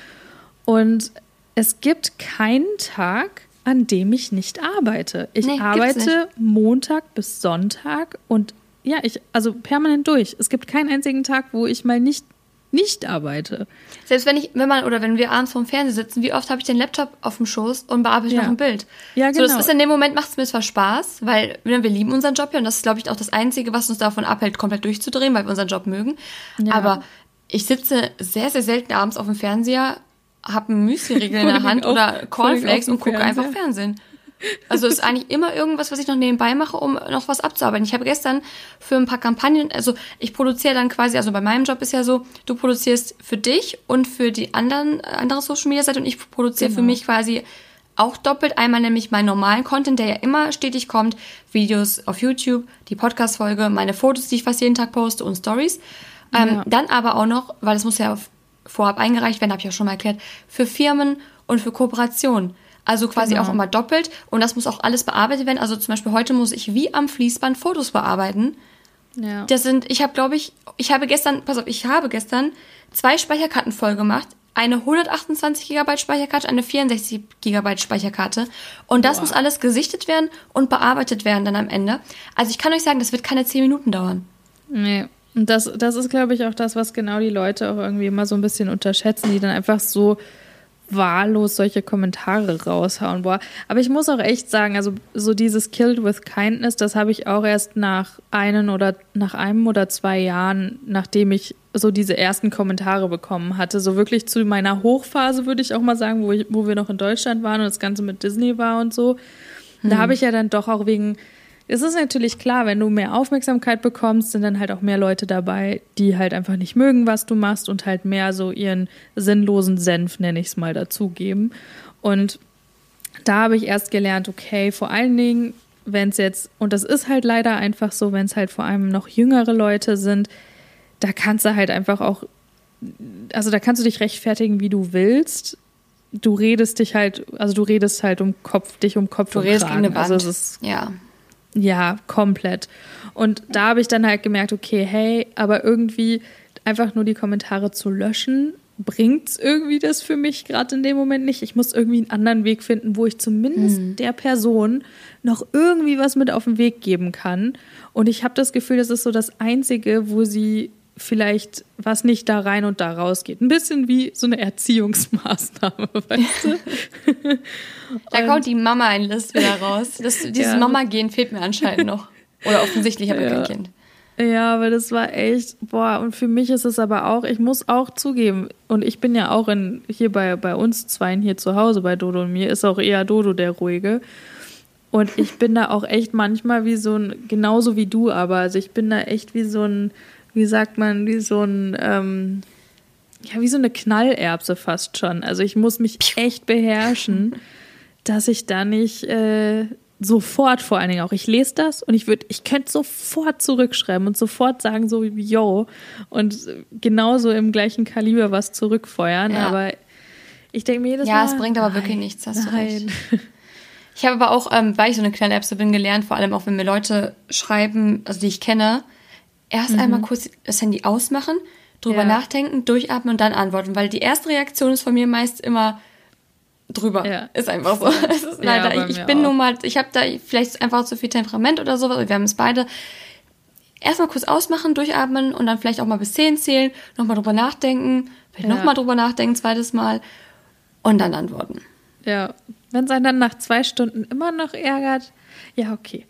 Speaker 1: Und es gibt keinen Tag, an dem ich nicht arbeite. Ich
Speaker 2: Nee,
Speaker 1: arbeite Montag bis Sonntag und ja, ich also permanent durch. Es gibt keinen einzigen Tag, wo ich mal nicht nicht arbeite.
Speaker 2: Selbst wenn ich, wenn man oder wenn wir abends vorm Fernseher sitzen, wie oft habe ich den Laptop auf dem Schoß und bearbeite
Speaker 1: Ja.
Speaker 2: noch ein Bild?
Speaker 1: Ja,
Speaker 2: So, das
Speaker 1: genau.
Speaker 2: ist in dem Moment macht es mir zwar Spaß, weil ne, wir lieben unseren Job ja und das ist, glaube ich, auch das Einzige, was uns davon abhält, komplett durchzudrehen, weil wir unseren Job mögen.
Speaker 1: Ja.
Speaker 2: Aber ich sitze sehr, sehr selten abends auf dem Fernseher, habe einen Müsli-Riegel in der Hand oder Cornflakes und gucke einfach. Fernsehen. Also es ist eigentlich immer irgendwas, was ich noch nebenbei mache, um noch was abzuarbeiten. Ich habe gestern für ein paar Kampagnen, also ich produziere dann quasi, also bei meinem Job ist ja so, du produzierst für dich und für die anderen äh, andere Social Media Seite und ich produziere für
Speaker 1: Genau.
Speaker 2: mich quasi auch doppelt. Einmal nämlich meinen normalen Content, der ja immer stetig kommt, Videos auf YouTube, die Podcast-Folge, meine Fotos, die ich fast jeden Tag poste und Stories. Ähm,
Speaker 1: Ja.
Speaker 2: Dann aber auch noch, weil das muss ja vorab eingereicht werden, habe ich ja schon mal erklärt, für Firmen und für Kooperationen. Also quasi
Speaker 1: Genau.
Speaker 2: auch immer doppelt und das muss auch alles bearbeitet werden. Also zum Beispiel heute muss ich wie am Fließband Fotos bearbeiten.
Speaker 1: Ja.
Speaker 2: Das sind, ich habe glaube ich, ich habe gestern, pass auf, ich habe gestern zwei Speicherkarten voll gemacht. Eine 128 GB Speicherkarte, eine 64 GB Speicherkarte. Und das
Speaker 1: Boah.
Speaker 2: muss alles gesichtet werden und bearbeitet werden dann am Ende. Also ich kann euch sagen, das wird keine 10 Minuten dauern.
Speaker 1: Nee. Und das, das ist, glaube ich, auch das, was genau die Leute auch irgendwie immer so ein bisschen unterschätzen, die dann einfach so wahllos solche Kommentare raushauen. Boah. Aber ich muss auch echt sagen, also so dieses Killed with Kindness, das habe ich auch erst nach einen oder nach einem oder zwei Jahren, nachdem ich so diese ersten Kommentare bekommen hatte, so wirklich zu meiner Hochphase, würde ich auch mal sagen, wo, ich, wo wir noch in Deutschland waren und das Ganze mit Disney war und so. Da habe ich ja dann doch auch wegen es ist natürlich klar, wenn du mehr Aufmerksamkeit bekommst, sind dann halt auch mehr Leute dabei, die halt einfach nicht mögen, was du machst und halt mehr so ihren sinnlosen Senf, nenne ich es mal, dazugeben. Und da habe ich erst gelernt, okay, vor allen Dingen, wenn es jetzt, und das ist halt leider einfach so, wenn es halt vor allem noch jüngere Leute sind, da kannst du halt einfach auch, also da kannst du dich rechtfertigen, wie du willst. Du redest dich halt, also du redest halt um Kopf, dich um Kopf
Speaker 2: Du
Speaker 1: und
Speaker 2: redest
Speaker 1: Kragen.
Speaker 2: gegen eine Wand.
Speaker 1: Also es ist
Speaker 2: ja.
Speaker 1: Ja, komplett. Und da habe ich dann halt gemerkt, okay, hey, aber irgendwie einfach nur die Kommentare zu löschen, bringt's irgendwie das für mich gerade in dem Moment nicht. Ich muss irgendwie einen anderen Weg finden, wo ich zumindest der Person noch irgendwie was mit auf den Weg geben kann. Und ich habe das Gefühl, das ist so das Einzige, wo sie vielleicht, was nicht da rein und da rausgeht. Ein bisschen wie so eine Erziehungsmaßnahme, weißt du?
Speaker 2: da kommt die Mama ein List wieder raus. Das, dieses ja. Mama-Gen fehlt mir anscheinend noch. Oder offensichtlich habe ich ja. kein Kind.
Speaker 1: Ja, aber das war echt, boah, und für mich ist es aber auch, ich muss auch zugeben, und ich bin ja auch in, hier bei, bei uns zweien hier zu Hause, bei Dodo und mir, ist auch eher Dodo der Ruhige. Und ich bin da auch echt manchmal wie so ein, genauso wie du, aber also ich bin da echt wie so ein, wie sagt man, wie so ein, ähm, ja, wie so eine Knallerbse fast schon. Also ich muss mich echt beherrschen, dass ich da nicht äh, sofort vor allen Dingen auch. Ich lese das und ich würde, ich könnte sofort zurückschreiben und sofort sagen, so wie yo und genauso im gleichen Kaliber was zurückfeuern. Ja. Aber ich denke mir jedes
Speaker 2: ja, Mal. Ja, es bringt aber nein, wirklich nichts, hast nein. du recht. Ich habe aber auch, ähm, weil ich so eine kleine Erbse bin, gelernt, vor allem auch wenn mir Leute schreiben, also die ich kenne, erst mhm. einmal kurz das Handy ausmachen, drüber ja. nachdenken, durchatmen und dann antworten. Weil die erste Reaktion ist von mir meist immer, drüber. Ja. Ist einfach so. Es ist leider, ja, ich, ich bin auch. nun mal, ich habe da vielleicht einfach zu viel Temperament oder sowas. Wir haben es beide. Erstmal kurz ausmachen, durchatmen und dann vielleicht auch mal bis zehn zählen, nochmal drüber nachdenken, vielleicht ja. nochmal drüber nachdenken, zweites Mal und dann antworten.
Speaker 1: Ja, wenn es einen dann nach zwei Stunden immer noch ärgert, ja, okay.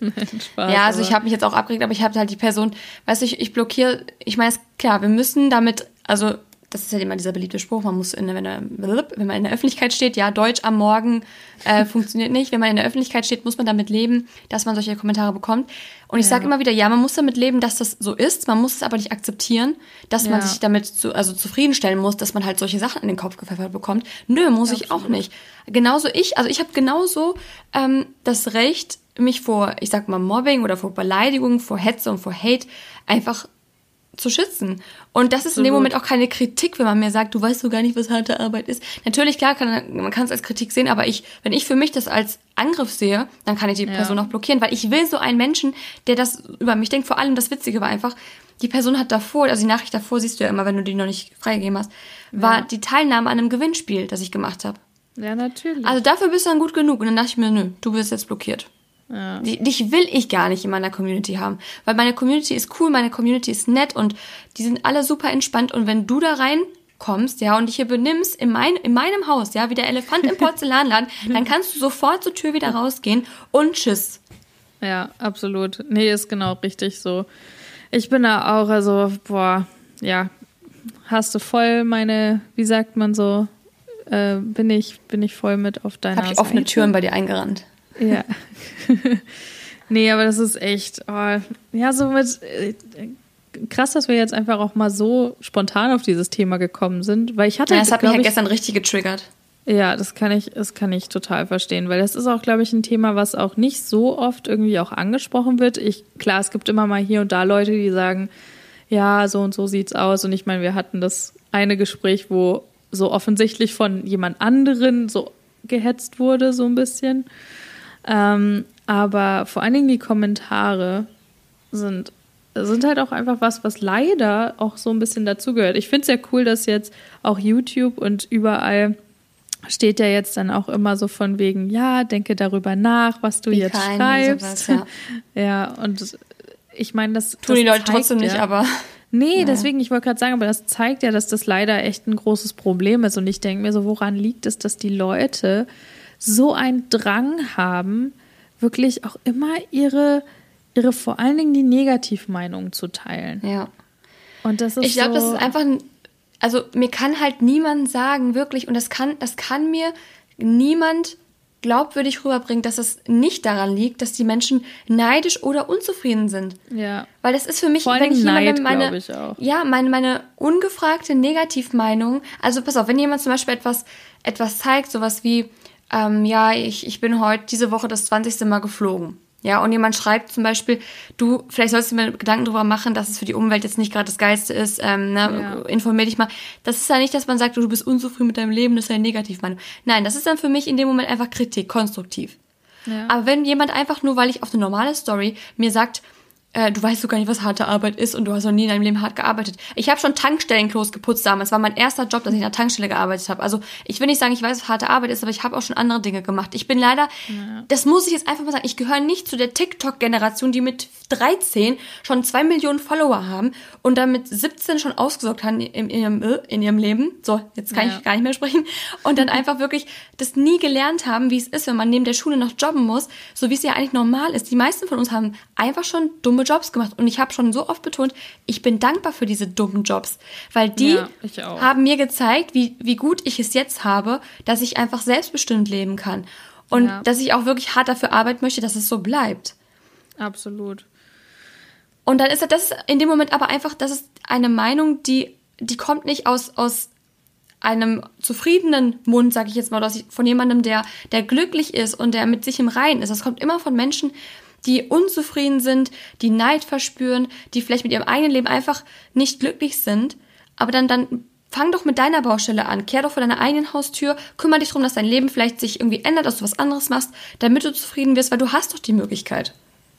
Speaker 2: Nein, Spaß, ja, also ich habe mich jetzt auch abgeregt, aber ich habe halt die Person, weißt du, ich, ich blockiere, ich meine, klar, wir müssen damit, also das ist ja immer dieser beliebte Spruch, man muss, in, wenn, wenn man in der Öffentlichkeit steht, ja, Deutsch am Morgen äh, funktioniert nicht. Wenn man in der Öffentlichkeit steht, muss man damit leben, dass man solche Kommentare bekommt. Und ich ja. sage immer wieder, ja, man muss damit leben, dass das so ist, man muss es aber nicht akzeptieren, dass ja. man sich damit zu, also zufriedenstellen muss, dass man halt solche Sachen in den Kopf gepfeffert bekommt. Nö, muss ja, ich absolut. auch nicht. Genauso ich, also ich habe genauso ähm, das Recht, mich vor, ich sag mal, Mobbing oder vor Beleidigung, vor Hetze und vor Hate einfach zu schützen. Und das ist in dem Moment auch keine Kritik, wenn man mir sagt, du weißt so gar nicht, was harte Arbeit ist. Natürlich, klar, kann, man kann es als Kritik sehen, aber ich, wenn ich für mich das als Angriff sehe, dann kann ich die ja. Person auch blockieren, weil ich will so einen Menschen, der das über mich denkt. Vor allem das Witzige war einfach, die Person hat davor, also die Nachricht davor siehst du ja immer, wenn du die noch nicht freigegeben hast, war ja. die Teilnahme an einem Gewinnspiel, das ich gemacht habe.
Speaker 1: Ja, natürlich.
Speaker 2: Also dafür bist du dann gut genug. Und dann dachte ich mir, nö, du bist jetzt blockiert. Ja. Dich will ich gar nicht in meiner Community haben. Weil meine Community ist cool, meine Community ist nett und die sind alle super entspannt. Und wenn du da reinkommst, ja, und dich hier benimmst in, mein, in meinem Haus, ja, wie der Elefant im Porzellanladen, dann kannst du sofort zur Tür wieder rausgehen und tschüss.
Speaker 1: Ja, absolut. Nee, ist genau richtig so. Ich bin da auch, also, boah, ja, hast du voll meine, wie sagt man so, äh, bin ich, bin ich voll mit auf deiner
Speaker 2: Hab ich offene Türen bei dir eingerannt.
Speaker 1: Ja. nee, aber das ist echt, oh, ja, so mit, äh, krass, dass wir jetzt einfach auch mal so spontan auf dieses Thema gekommen sind, weil ich hatte.
Speaker 2: Ja, das hat mich ja halt gestern richtig getriggert.
Speaker 1: Ja, das kann ich, das kann ich total verstehen, weil das ist auch, glaube ich, ein Thema, was auch nicht so oft irgendwie auch angesprochen wird. Ich, klar, es gibt immer mal hier und da Leute, die sagen, ja, so und so sieht's aus. Und ich meine, wir hatten das eine Gespräch, wo so offensichtlich von jemand anderen so gehetzt wurde, so ein bisschen. Ähm, aber vor allen Dingen die Kommentare sind, sind halt auch einfach was, was leider auch so ein bisschen dazugehört. Ich finde es ja cool, dass jetzt auch YouTube und überall steht ja jetzt dann auch immer so von wegen, ja, denke darüber nach, was du Wie jetzt schreibst. Sowas, ja. ja, und ich meine, das
Speaker 2: tun die Leute trotzdem ja, nicht, aber.
Speaker 1: Nee, ja. deswegen, ich wollte gerade sagen, aber das zeigt ja, dass das leider echt ein großes Problem ist. Und ich denke mir so, woran liegt es, dass die Leute so einen Drang haben, wirklich auch immer ihre, ihre vor allen Dingen die Negativmeinungen zu teilen.
Speaker 2: Ja. Und das ist Ich glaube, so das ist einfach ein, also mir kann halt niemand sagen, wirklich, und das kann, das kann mir niemand glaubwürdig rüberbringen, dass es nicht daran liegt, dass die Menschen neidisch oder unzufrieden sind.
Speaker 1: Ja.
Speaker 2: Weil das ist für mich, wenn ich Neid, jemandem meine, ja, meine, meine ungefragte Negativmeinung, also pass auf, wenn jemand zum Beispiel etwas, etwas zeigt, sowas wie, ähm, ja, ich, ich bin heute diese Woche das 20. Mal geflogen. Ja, und jemand schreibt zum Beispiel, du, vielleicht sollst du mir Gedanken darüber machen, dass es für die Umwelt jetzt nicht gerade das Geilste ist, ähm, ne, ja. informier dich mal. Das ist ja nicht, dass man sagt, du bist unzufrieden mit deinem Leben, das ist ja eine Negativmeinung. Nein, das ist dann für mich in dem Moment einfach Kritik, konstruktiv. Ja. Aber wenn jemand einfach nur, weil ich auf eine normale Story mir sagt, äh, du weißt sogar nicht, was harte Arbeit ist und du hast noch nie in deinem Leben hart gearbeitet. Ich habe schon Tankstellenklos geputzt damals. Das war mein erster Job, dass ich in der Tankstelle gearbeitet habe. Also ich will nicht sagen, ich weiß, was harte Arbeit ist, aber ich habe auch schon andere Dinge gemacht. Ich bin leider, ja. das muss ich jetzt einfach mal sagen, ich gehöre nicht zu der TikTok-Generation, die mit 13 schon zwei Millionen Follower haben und dann mit 17 schon ausgesorgt haben in, ihrem, äh, in ihrem Leben. So, jetzt kann ja. ich gar nicht mehr sprechen. Und dann einfach wirklich das nie gelernt haben, wie es ist, wenn man neben der Schule noch jobben muss, so wie es ja eigentlich normal ist. Die meisten von uns haben einfach schon dumme dumme Jobs gemacht. Und ich habe schon so oft betont, ich bin dankbar für diese dummen Jobs, weil die ja, haben mir gezeigt, wie, wie gut ich es jetzt habe, dass ich einfach selbstbestimmt leben kann. Und ja. dass ich auch wirklich hart dafür arbeiten möchte, dass es so bleibt.
Speaker 1: Absolut.
Speaker 2: Und dann ist das in dem Moment aber einfach, das ist eine Meinung, die, die kommt nicht aus, aus einem zufriedenen Mund, sage ich jetzt mal, von jemandem, der, der glücklich ist und der mit sich im Reinen ist. Das kommt immer von Menschen, die unzufrieden sind, die Neid verspüren, die vielleicht mit ihrem eigenen Leben einfach nicht glücklich sind. Aber dann, dann fang doch mit deiner Baustelle an. Kehr doch vor deiner eigenen Haustür. Kümmere dich darum, dass dein Leben vielleicht sich irgendwie ändert, dass du was anderes machst, damit du zufrieden wirst, weil du hast doch die Möglichkeit.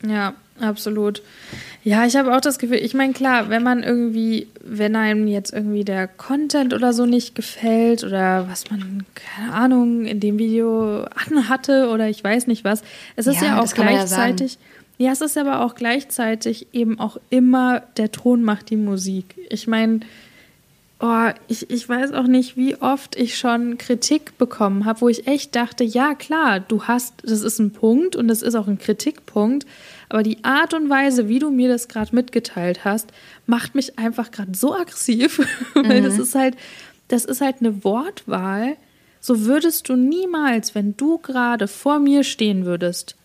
Speaker 1: Ja, absolut. Ja, ich habe auch das Gefühl, ich meine, klar, wenn man irgendwie, wenn einem jetzt irgendwie der Content oder so nicht gefällt oder was man, keine Ahnung, in dem Video anhatte oder ich weiß nicht was, es ist ja, ja auch gleichzeitig, ja, ja, es ist aber auch gleichzeitig eben auch immer, der Ton macht die Musik. Ich meine, oh, ich, ich weiß auch nicht, wie oft ich schon Kritik bekommen habe, wo ich echt dachte, ja klar, du hast, das ist ein Punkt und das ist auch ein Kritikpunkt, aber die Art und Weise, wie du mir das gerade mitgeteilt hast, macht mich einfach gerade so aggressiv, weil mhm. das ist halt, das ist halt eine Wortwahl. So würdest du niemals, wenn du gerade vor mir stehen würdest,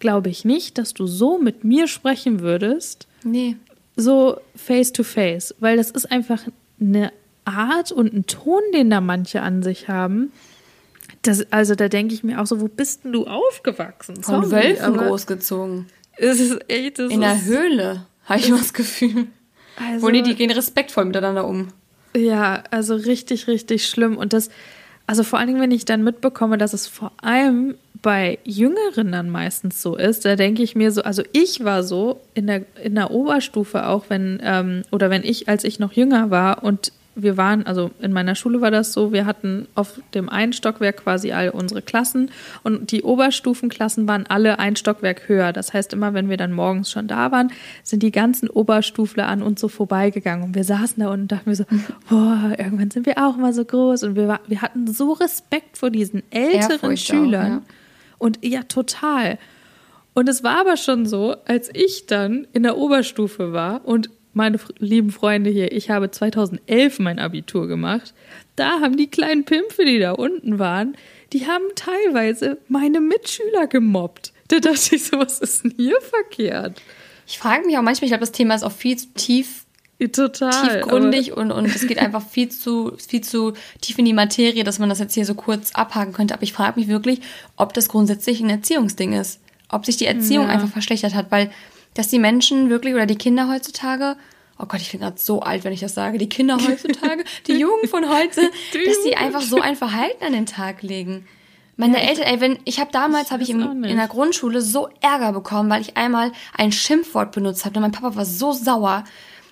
Speaker 1: glaube ich nicht, dass du so mit mir sprechen würdest.
Speaker 2: Nee.
Speaker 1: So face to face, weil das ist einfach eine Art und ein Ton, den da manche an sich haben. Das, also da denke ich mir auch so, wo bist denn du aufgewachsen?
Speaker 2: Von Wölfen großgezogen.
Speaker 1: Es ist echt, es
Speaker 2: In der Höhle, habe ich immer das Gefühl. Also, Wo die, die gehen respektvoll miteinander um.
Speaker 1: Ja, also richtig, richtig schlimm. Und das, also vor allen Dingen, wenn ich dann mitbekomme, dass es vor allem bei Jüngeren dann meistens so ist, da denke ich mir so, also ich war so in der, in der Oberstufe auch, wenn, ähm, oder wenn ich, als ich noch jünger war und wir waren, also in meiner Schule war das so, wir hatten auf dem einen Stockwerk quasi all unsere Klassen und die Oberstufenklassen waren alle ein Stockwerk höher. Das heißt, immer wenn wir dann morgens schon da waren, sind die ganzen Oberstufler an uns so vorbeigegangen und wir saßen da und dachten wir so, boah, irgendwann sind wir auch mal so groß und wir, wir hatten so Respekt vor diesen älteren Ehrfurcht Schülern. Auch, ja. Und ja, total. Und es war aber schon so, als ich dann in der Oberstufe war und meine lieben Freunde hier, ich habe 2011 mein Abitur gemacht. Da haben die kleinen Pimpfe, die da unten waren, die haben teilweise meine Mitschüler gemobbt. Da dachte ich so, was ist denn hier verkehrt?
Speaker 2: Ich frage mich auch manchmal, ich glaube, das Thema ist auch viel zu tief
Speaker 1: Total.
Speaker 2: Tiefgründig und, und es geht einfach viel zu, viel zu tief in die Materie, dass man das jetzt hier so kurz abhaken könnte. Aber ich frage mich wirklich, ob das grundsätzlich ein Erziehungsding ist. Ob sich die Erziehung ja. einfach verschlechtert hat, weil dass die Menschen wirklich oder die Kinder heutzutage, oh Gott, ich bin gerade so alt, wenn ich das sage, die Kinder heutzutage, die Jugend von heute, dass die einfach so ein Verhalten an den Tag legen. Meine ja, Eltern, ey, wenn ich habe damals habe ich im, in der Grundschule so Ärger bekommen, weil ich einmal ein Schimpfwort benutzt habe. Und mein Papa war so sauer,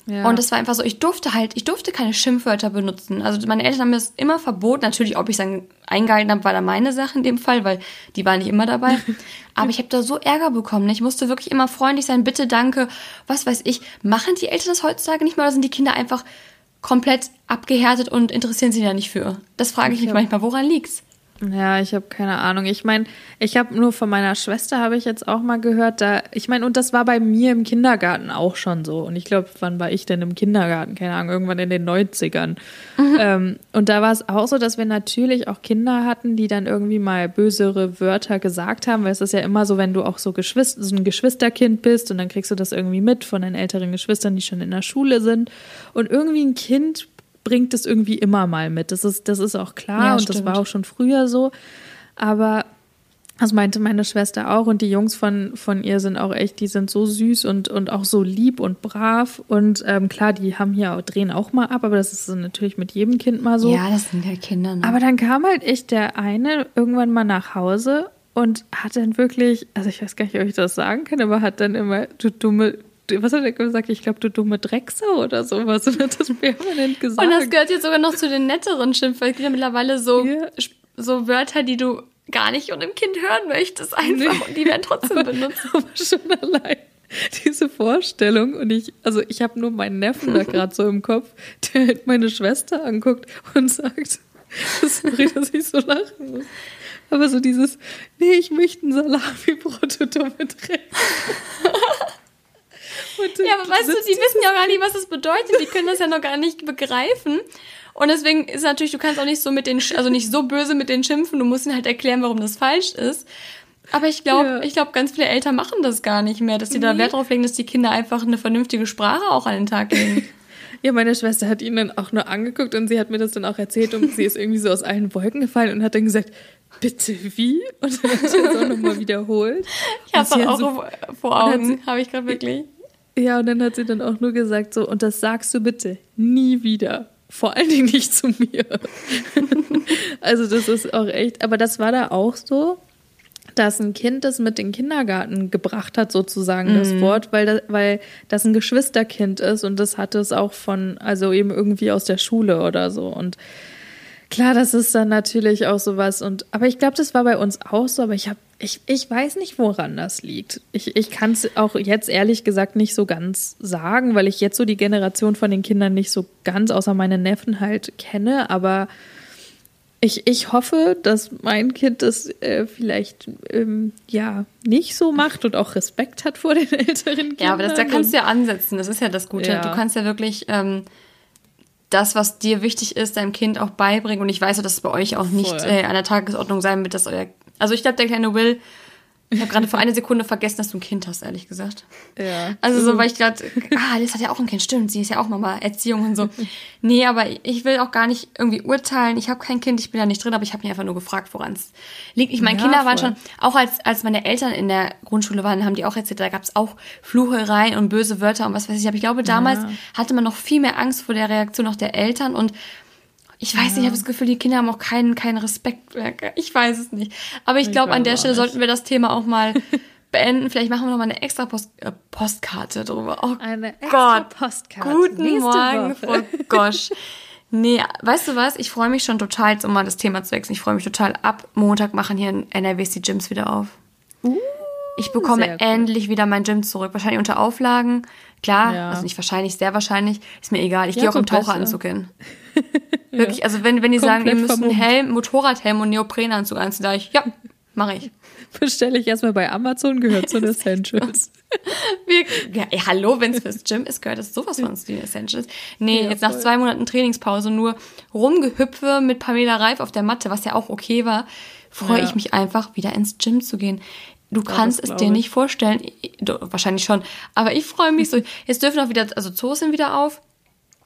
Speaker 2: ja. Und es war einfach so, ich durfte halt, ich durfte keine Schimpfwörter benutzen. Also meine Eltern haben mir das immer verboten. Natürlich, ob ich es dann eingehalten habe, war da meine Sache in dem Fall, weil die waren nicht immer dabei. Aber ich habe da so Ärger bekommen. Ich musste wirklich immer freundlich sein, bitte, danke, was weiß ich. Machen die Eltern das heutzutage nicht mehr oder sind die Kinder einfach komplett abgehärtet und interessieren sich da nicht für? Das frage ich, ich mich manchmal, woran liegt's?
Speaker 1: Ja, ich habe keine Ahnung. Ich meine, ich habe nur von meiner Schwester habe ich jetzt auch mal gehört, da ich meine und das war bei mir im Kindergarten auch schon so und ich glaube, wann war ich denn im Kindergarten? Keine Ahnung, irgendwann in den 90ern. Mhm. Ähm, und da war es auch so, dass wir natürlich auch Kinder hatten, die dann irgendwie mal bösere Wörter gesagt haben, weil es ist ja immer so, wenn du auch so, Geschwister, so ein Geschwisterkind bist und dann kriegst du das irgendwie mit von deinen älteren Geschwistern, die schon in der Schule sind und irgendwie ein Kind bringt es irgendwie immer mal mit. Das ist, das ist auch klar ja, und stimmt. das war auch schon früher so. Aber das meinte meine Schwester auch und die Jungs von, von ihr sind auch echt, die sind so süß und, und auch so lieb und brav. Und ähm, klar, die haben hier drehen auch mal ab, aber das ist natürlich mit jedem Kind mal so.
Speaker 2: Ja, das sind ja Kinder. Ne?
Speaker 1: Aber dann kam halt echt der eine irgendwann mal nach Hause und hat dann wirklich, also ich weiß gar nicht, ob ich das sagen kann, aber hat dann immer, du dumme was hat er gesagt? Ich glaube, du dumme Drecksau oder sowas. Wird das permanent gesagt.
Speaker 2: Und das gehört jetzt sogar noch zu den netteren Schimpfwörtern. Es gibt ja mittlerweile so, ja. so Wörter, die du gar nicht und im Kind hören möchtest einfach nee. und die werden trotzdem benutzt.
Speaker 1: Aber schon allein diese Vorstellung und ich, also ich habe nur meinen Neffen da gerade so im Kopf, der halt meine Schwester anguckt und sagt, sorry, dass ich so lachen muss. Aber so dieses, nee, ich möchte ein Salami-Brot und dumme Dreck.
Speaker 2: ja, aber weißt du, die wissen ja auch gar nicht, was das bedeutet. Die können das ja noch gar nicht begreifen. Und deswegen ist natürlich, du kannst auch nicht so mit den, also nicht so böse mit den schimpfen. Du musst ihnen halt erklären, warum das falsch ist. Aber ich glaube, ja. ich glaube, ganz viele Eltern machen das gar nicht mehr, dass sie da Wert drauf legen, dass die Kinder einfach eine vernünftige Sprache auch an den Tag legen.
Speaker 1: Ja, meine Schwester hat ihn dann auch nur angeguckt und sie hat mir das dann auch erzählt und sie ist irgendwie so aus allen Wolken gefallen und hat dann gesagt, bitte wie? Und dann hat sie das auch nochmal wiederholt.
Speaker 2: Ich habe auch so, vor Augen, habe ich gerade wirklich.
Speaker 1: Ja, und dann hat sie dann auch nur gesagt so, und das sagst du bitte nie wieder. Vor allen Dingen nicht zu mir. also das ist auch echt, aber das war da auch so dass ein Kind das mit in den Kindergarten gebracht hat, sozusagen, mhm. das Wort, weil das, weil das ein Geschwisterkind ist und das hatte es auch von, also eben irgendwie aus der Schule oder so. Und klar, das ist dann natürlich auch sowas. Und, aber ich glaube, das war bei uns auch so, aber ich habe, ich, ich weiß nicht, woran das liegt. Ich, ich kann es auch jetzt ehrlich gesagt nicht so ganz sagen, weil ich jetzt so die Generation von den Kindern nicht so ganz, außer meine Neffen halt kenne, aber ich, ich hoffe, dass mein Kind das äh, vielleicht ähm, ja nicht so macht und auch Respekt hat vor den älteren Kindern.
Speaker 2: Ja, aber das, da kannst du ja ansetzen. Das ist ja das Gute. Ja. Du kannst ja wirklich ähm, das, was dir wichtig ist, deinem Kind auch beibringen. Und ich weiß, dass es bei euch auch nicht äh, an der Tagesordnung sein wird, dass euer. Also ich glaube, der kleine Will ich habe gerade für eine Sekunde vergessen, dass du ein Kind hast, ehrlich gesagt. Ja. Also so, weil ich gerade, ah, Alice hat ja auch ein Kind, stimmt, sie ist ja auch Mama, Erziehung und so. Nee, aber ich will auch gar nicht irgendwie urteilen. Ich habe kein Kind, ich bin da nicht drin, aber ich habe mich einfach nur gefragt, woran es liegt. Ich meine, ja, Kinder waren schon, auch als, als meine Eltern in der Grundschule waren, haben die auch erzählt, da gab es auch Fluchereien und böse Wörter und was weiß ich. Aber ich glaube, damals ja. hatte man noch viel mehr Angst vor der Reaktion auch der Eltern und ich weiß ja. nicht, ich habe das Gefühl, die Kinder haben auch keinen, keinen Respekt. Ich weiß es nicht. Aber ich, ich glaube, an der Stelle nicht. sollten wir das Thema auch mal beenden. Vielleicht machen wir noch mal eine extra Post, äh, Postkarte drüber. Oh eine extra Gott. Postkarte. Guten Nächste Morgen. Frau Gosch. Nee, weißt du was? Ich freue mich schon total, um mal das Thema zu wechseln. Ich freue mich total. Ab Montag machen hier in NRWs die Gyms wieder auf. Uh, ich bekomme endlich wieder mein Gym zurück. Wahrscheinlich unter Auflagen. Klar, ja. also nicht wahrscheinlich, sehr wahrscheinlich. Ist mir egal. Ich ja, gehe auch im Taucheranzug hin. Wirklich, also wenn, wenn die Komplett sagen, ihr müsst einen Helm, Motorradhelm und Neoprenanzug anziehen, da ich, ja, mache ich.
Speaker 1: Bestelle ich erstmal bei Amazon, gehört zu den Essentials.
Speaker 2: ja, ey, hallo, wenn es fürs Gym ist, gehört das sowas von zu den Essentials. Nee, ja, jetzt nach zwei Monaten Trainingspause nur rumgehüpfe mit Pamela Reif auf der Matte, was ja auch okay war, freue ja. ich mich einfach, wieder ins Gym zu gehen. Du kannst es dir nicht vorstellen. Wahrscheinlich schon. Aber ich freue mich so. Jetzt dürfen auch wieder, also Zoos sind wieder auf.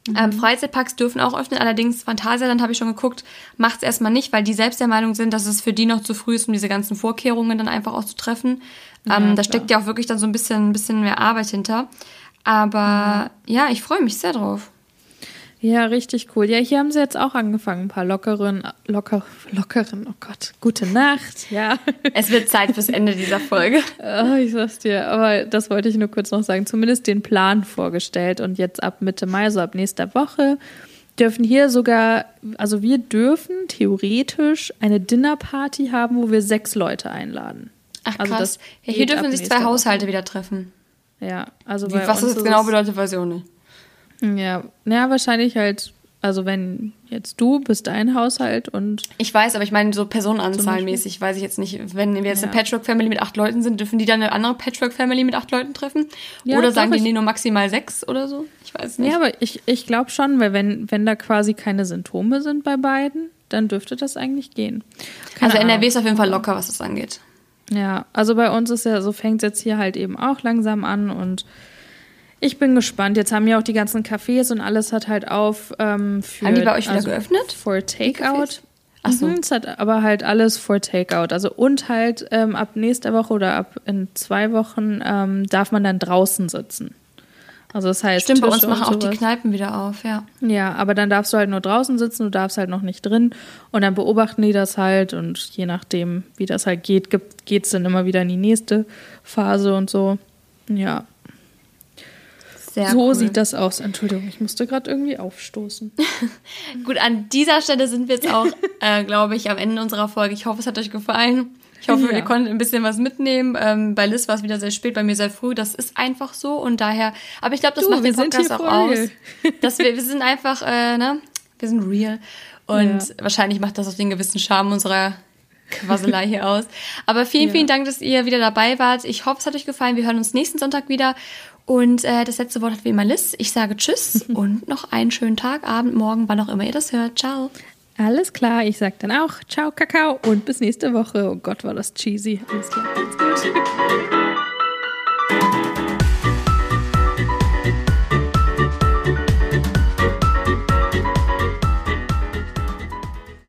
Speaker 2: Mhm. Ähm, Freizeitparks dürfen auch öffnen, allerdings Phantasialand habe ich schon geguckt, macht es erstmal nicht, weil die selbst der Meinung sind, dass es für die noch zu früh ist, um diese ganzen Vorkehrungen dann einfach auch zu treffen. Ähm, ja, da steckt ja auch wirklich dann so ein bisschen, ein bisschen mehr Arbeit hinter. Aber mhm. ja, ich freue mich sehr drauf.
Speaker 1: Ja, richtig cool. Ja, hier haben sie jetzt auch angefangen, ein paar lockeren, locker, lockeren, oh Gott, gute Nacht, ja.
Speaker 2: Es wird Zeit fürs Ende dieser Folge.
Speaker 1: Oh, ich sag's dir, aber das wollte ich nur kurz noch sagen. Zumindest den Plan vorgestellt und jetzt ab Mitte Mai, so ab nächster Woche, dürfen hier sogar, also wir dürfen theoretisch eine Dinnerparty haben, wo wir sechs Leute einladen.
Speaker 2: Ach also krass. Ja, hier dürfen sich zwei Haushalte Woche. wieder treffen.
Speaker 1: Ja, also
Speaker 2: Wie, Was das jetzt genau bedeutet, weiß ich auch nicht.
Speaker 1: Ja, ja, wahrscheinlich halt, also wenn jetzt du bist dein Haushalt und.
Speaker 2: Ich weiß, aber ich meine, so personenanzahlmäßig weiß ich jetzt nicht. Wenn wir jetzt ja. eine Patchwork-Family mit acht Leuten sind, dürfen die dann eine andere Patchwork-Family mit acht Leuten treffen? Ja, oder sagen die, nee, nur maximal sechs oder so? Ich weiß nicht.
Speaker 1: Ja, aber ich, ich glaube schon, weil wenn, wenn da quasi keine Symptome sind bei beiden, dann dürfte das eigentlich gehen.
Speaker 2: Keine also NRW ist auf jeden Fall locker, was das angeht.
Speaker 1: Ja, also bei uns ist ja, so fängt es jetzt hier halt eben auch langsam an und ich bin gespannt. Jetzt haben ja auch die ganzen Cafés und alles hat halt auf. Ähm,
Speaker 2: für, haben die bei euch wieder also geöffnet?
Speaker 1: For Takeout. Ach so. Mhm, es hat aber halt alles for Takeout. Also und halt ähm, ab nächster Woche oder ab in zwei Wochen ähm, darf man dann draußen sitzen. Also das heißt,
Speaker 2: Stimmt, Tische bei uns machen auch die Kneipen wieder auf, ja.
Speaker 1: Ja, aber dann darfst du halt nur draußen sitzen, du darfst halt noch nicht drin und dann beobachten die das halt und je nachdem, wie das halt geht, geht es dann immer wieder in die nächste Phase und so. Ja.
Speaker 2: Sehr
Speaker 1: so
Speaker 2: cool.
Speaker 1: sieht das aus. Entschuldigung, ich musste gerade irgendwie aufstoßen.
Speaker 2: Gut, an dieser Stelle sind wir jetzt auch, äh, glaube ich, am Ende unserer Folge. Ich hoffe, es hat euch gefallen. Ich hoffe,
Speaker 1: Ja.
Speaker 2: ihr konntet ein bisschen was mitnehmen. Ähm, bei Liz war es wieder sehr spät, bei mir sehr früh. Das ist einfach so und daher. Aber ich glaube, das
Speaker 1: Du,
Speaker 2: macht den Podcast auch aus. Dass wir, wir sind einfach, äh, ne, wir sind real. Und
Speaker 1: Ja.
Speaker 2: wahrscheinlich macht das auch den gewissen Charme unserer Quasselei hier aus. Aber vielen,
Speaker 1: Ja.
Speaker 2: vielen Dank, dass ihr wieder dabei wart. Ich hoffe, es hat euch gefallen. Wir hören uns nächsten Sonntag wieder. Und äh, das letzte Wort hat wie immer Liz. Ich sage Tschüss und noch einen schönen Tag, Abend, Morgen, wann auch immer ihr das hört. Ciao.
Speaker 1: Alles klar, ich sag dann auch Ciao, Kakao und bis nächste Woche. Oh Gott, war das cheesy. Alles klar, macht's gut.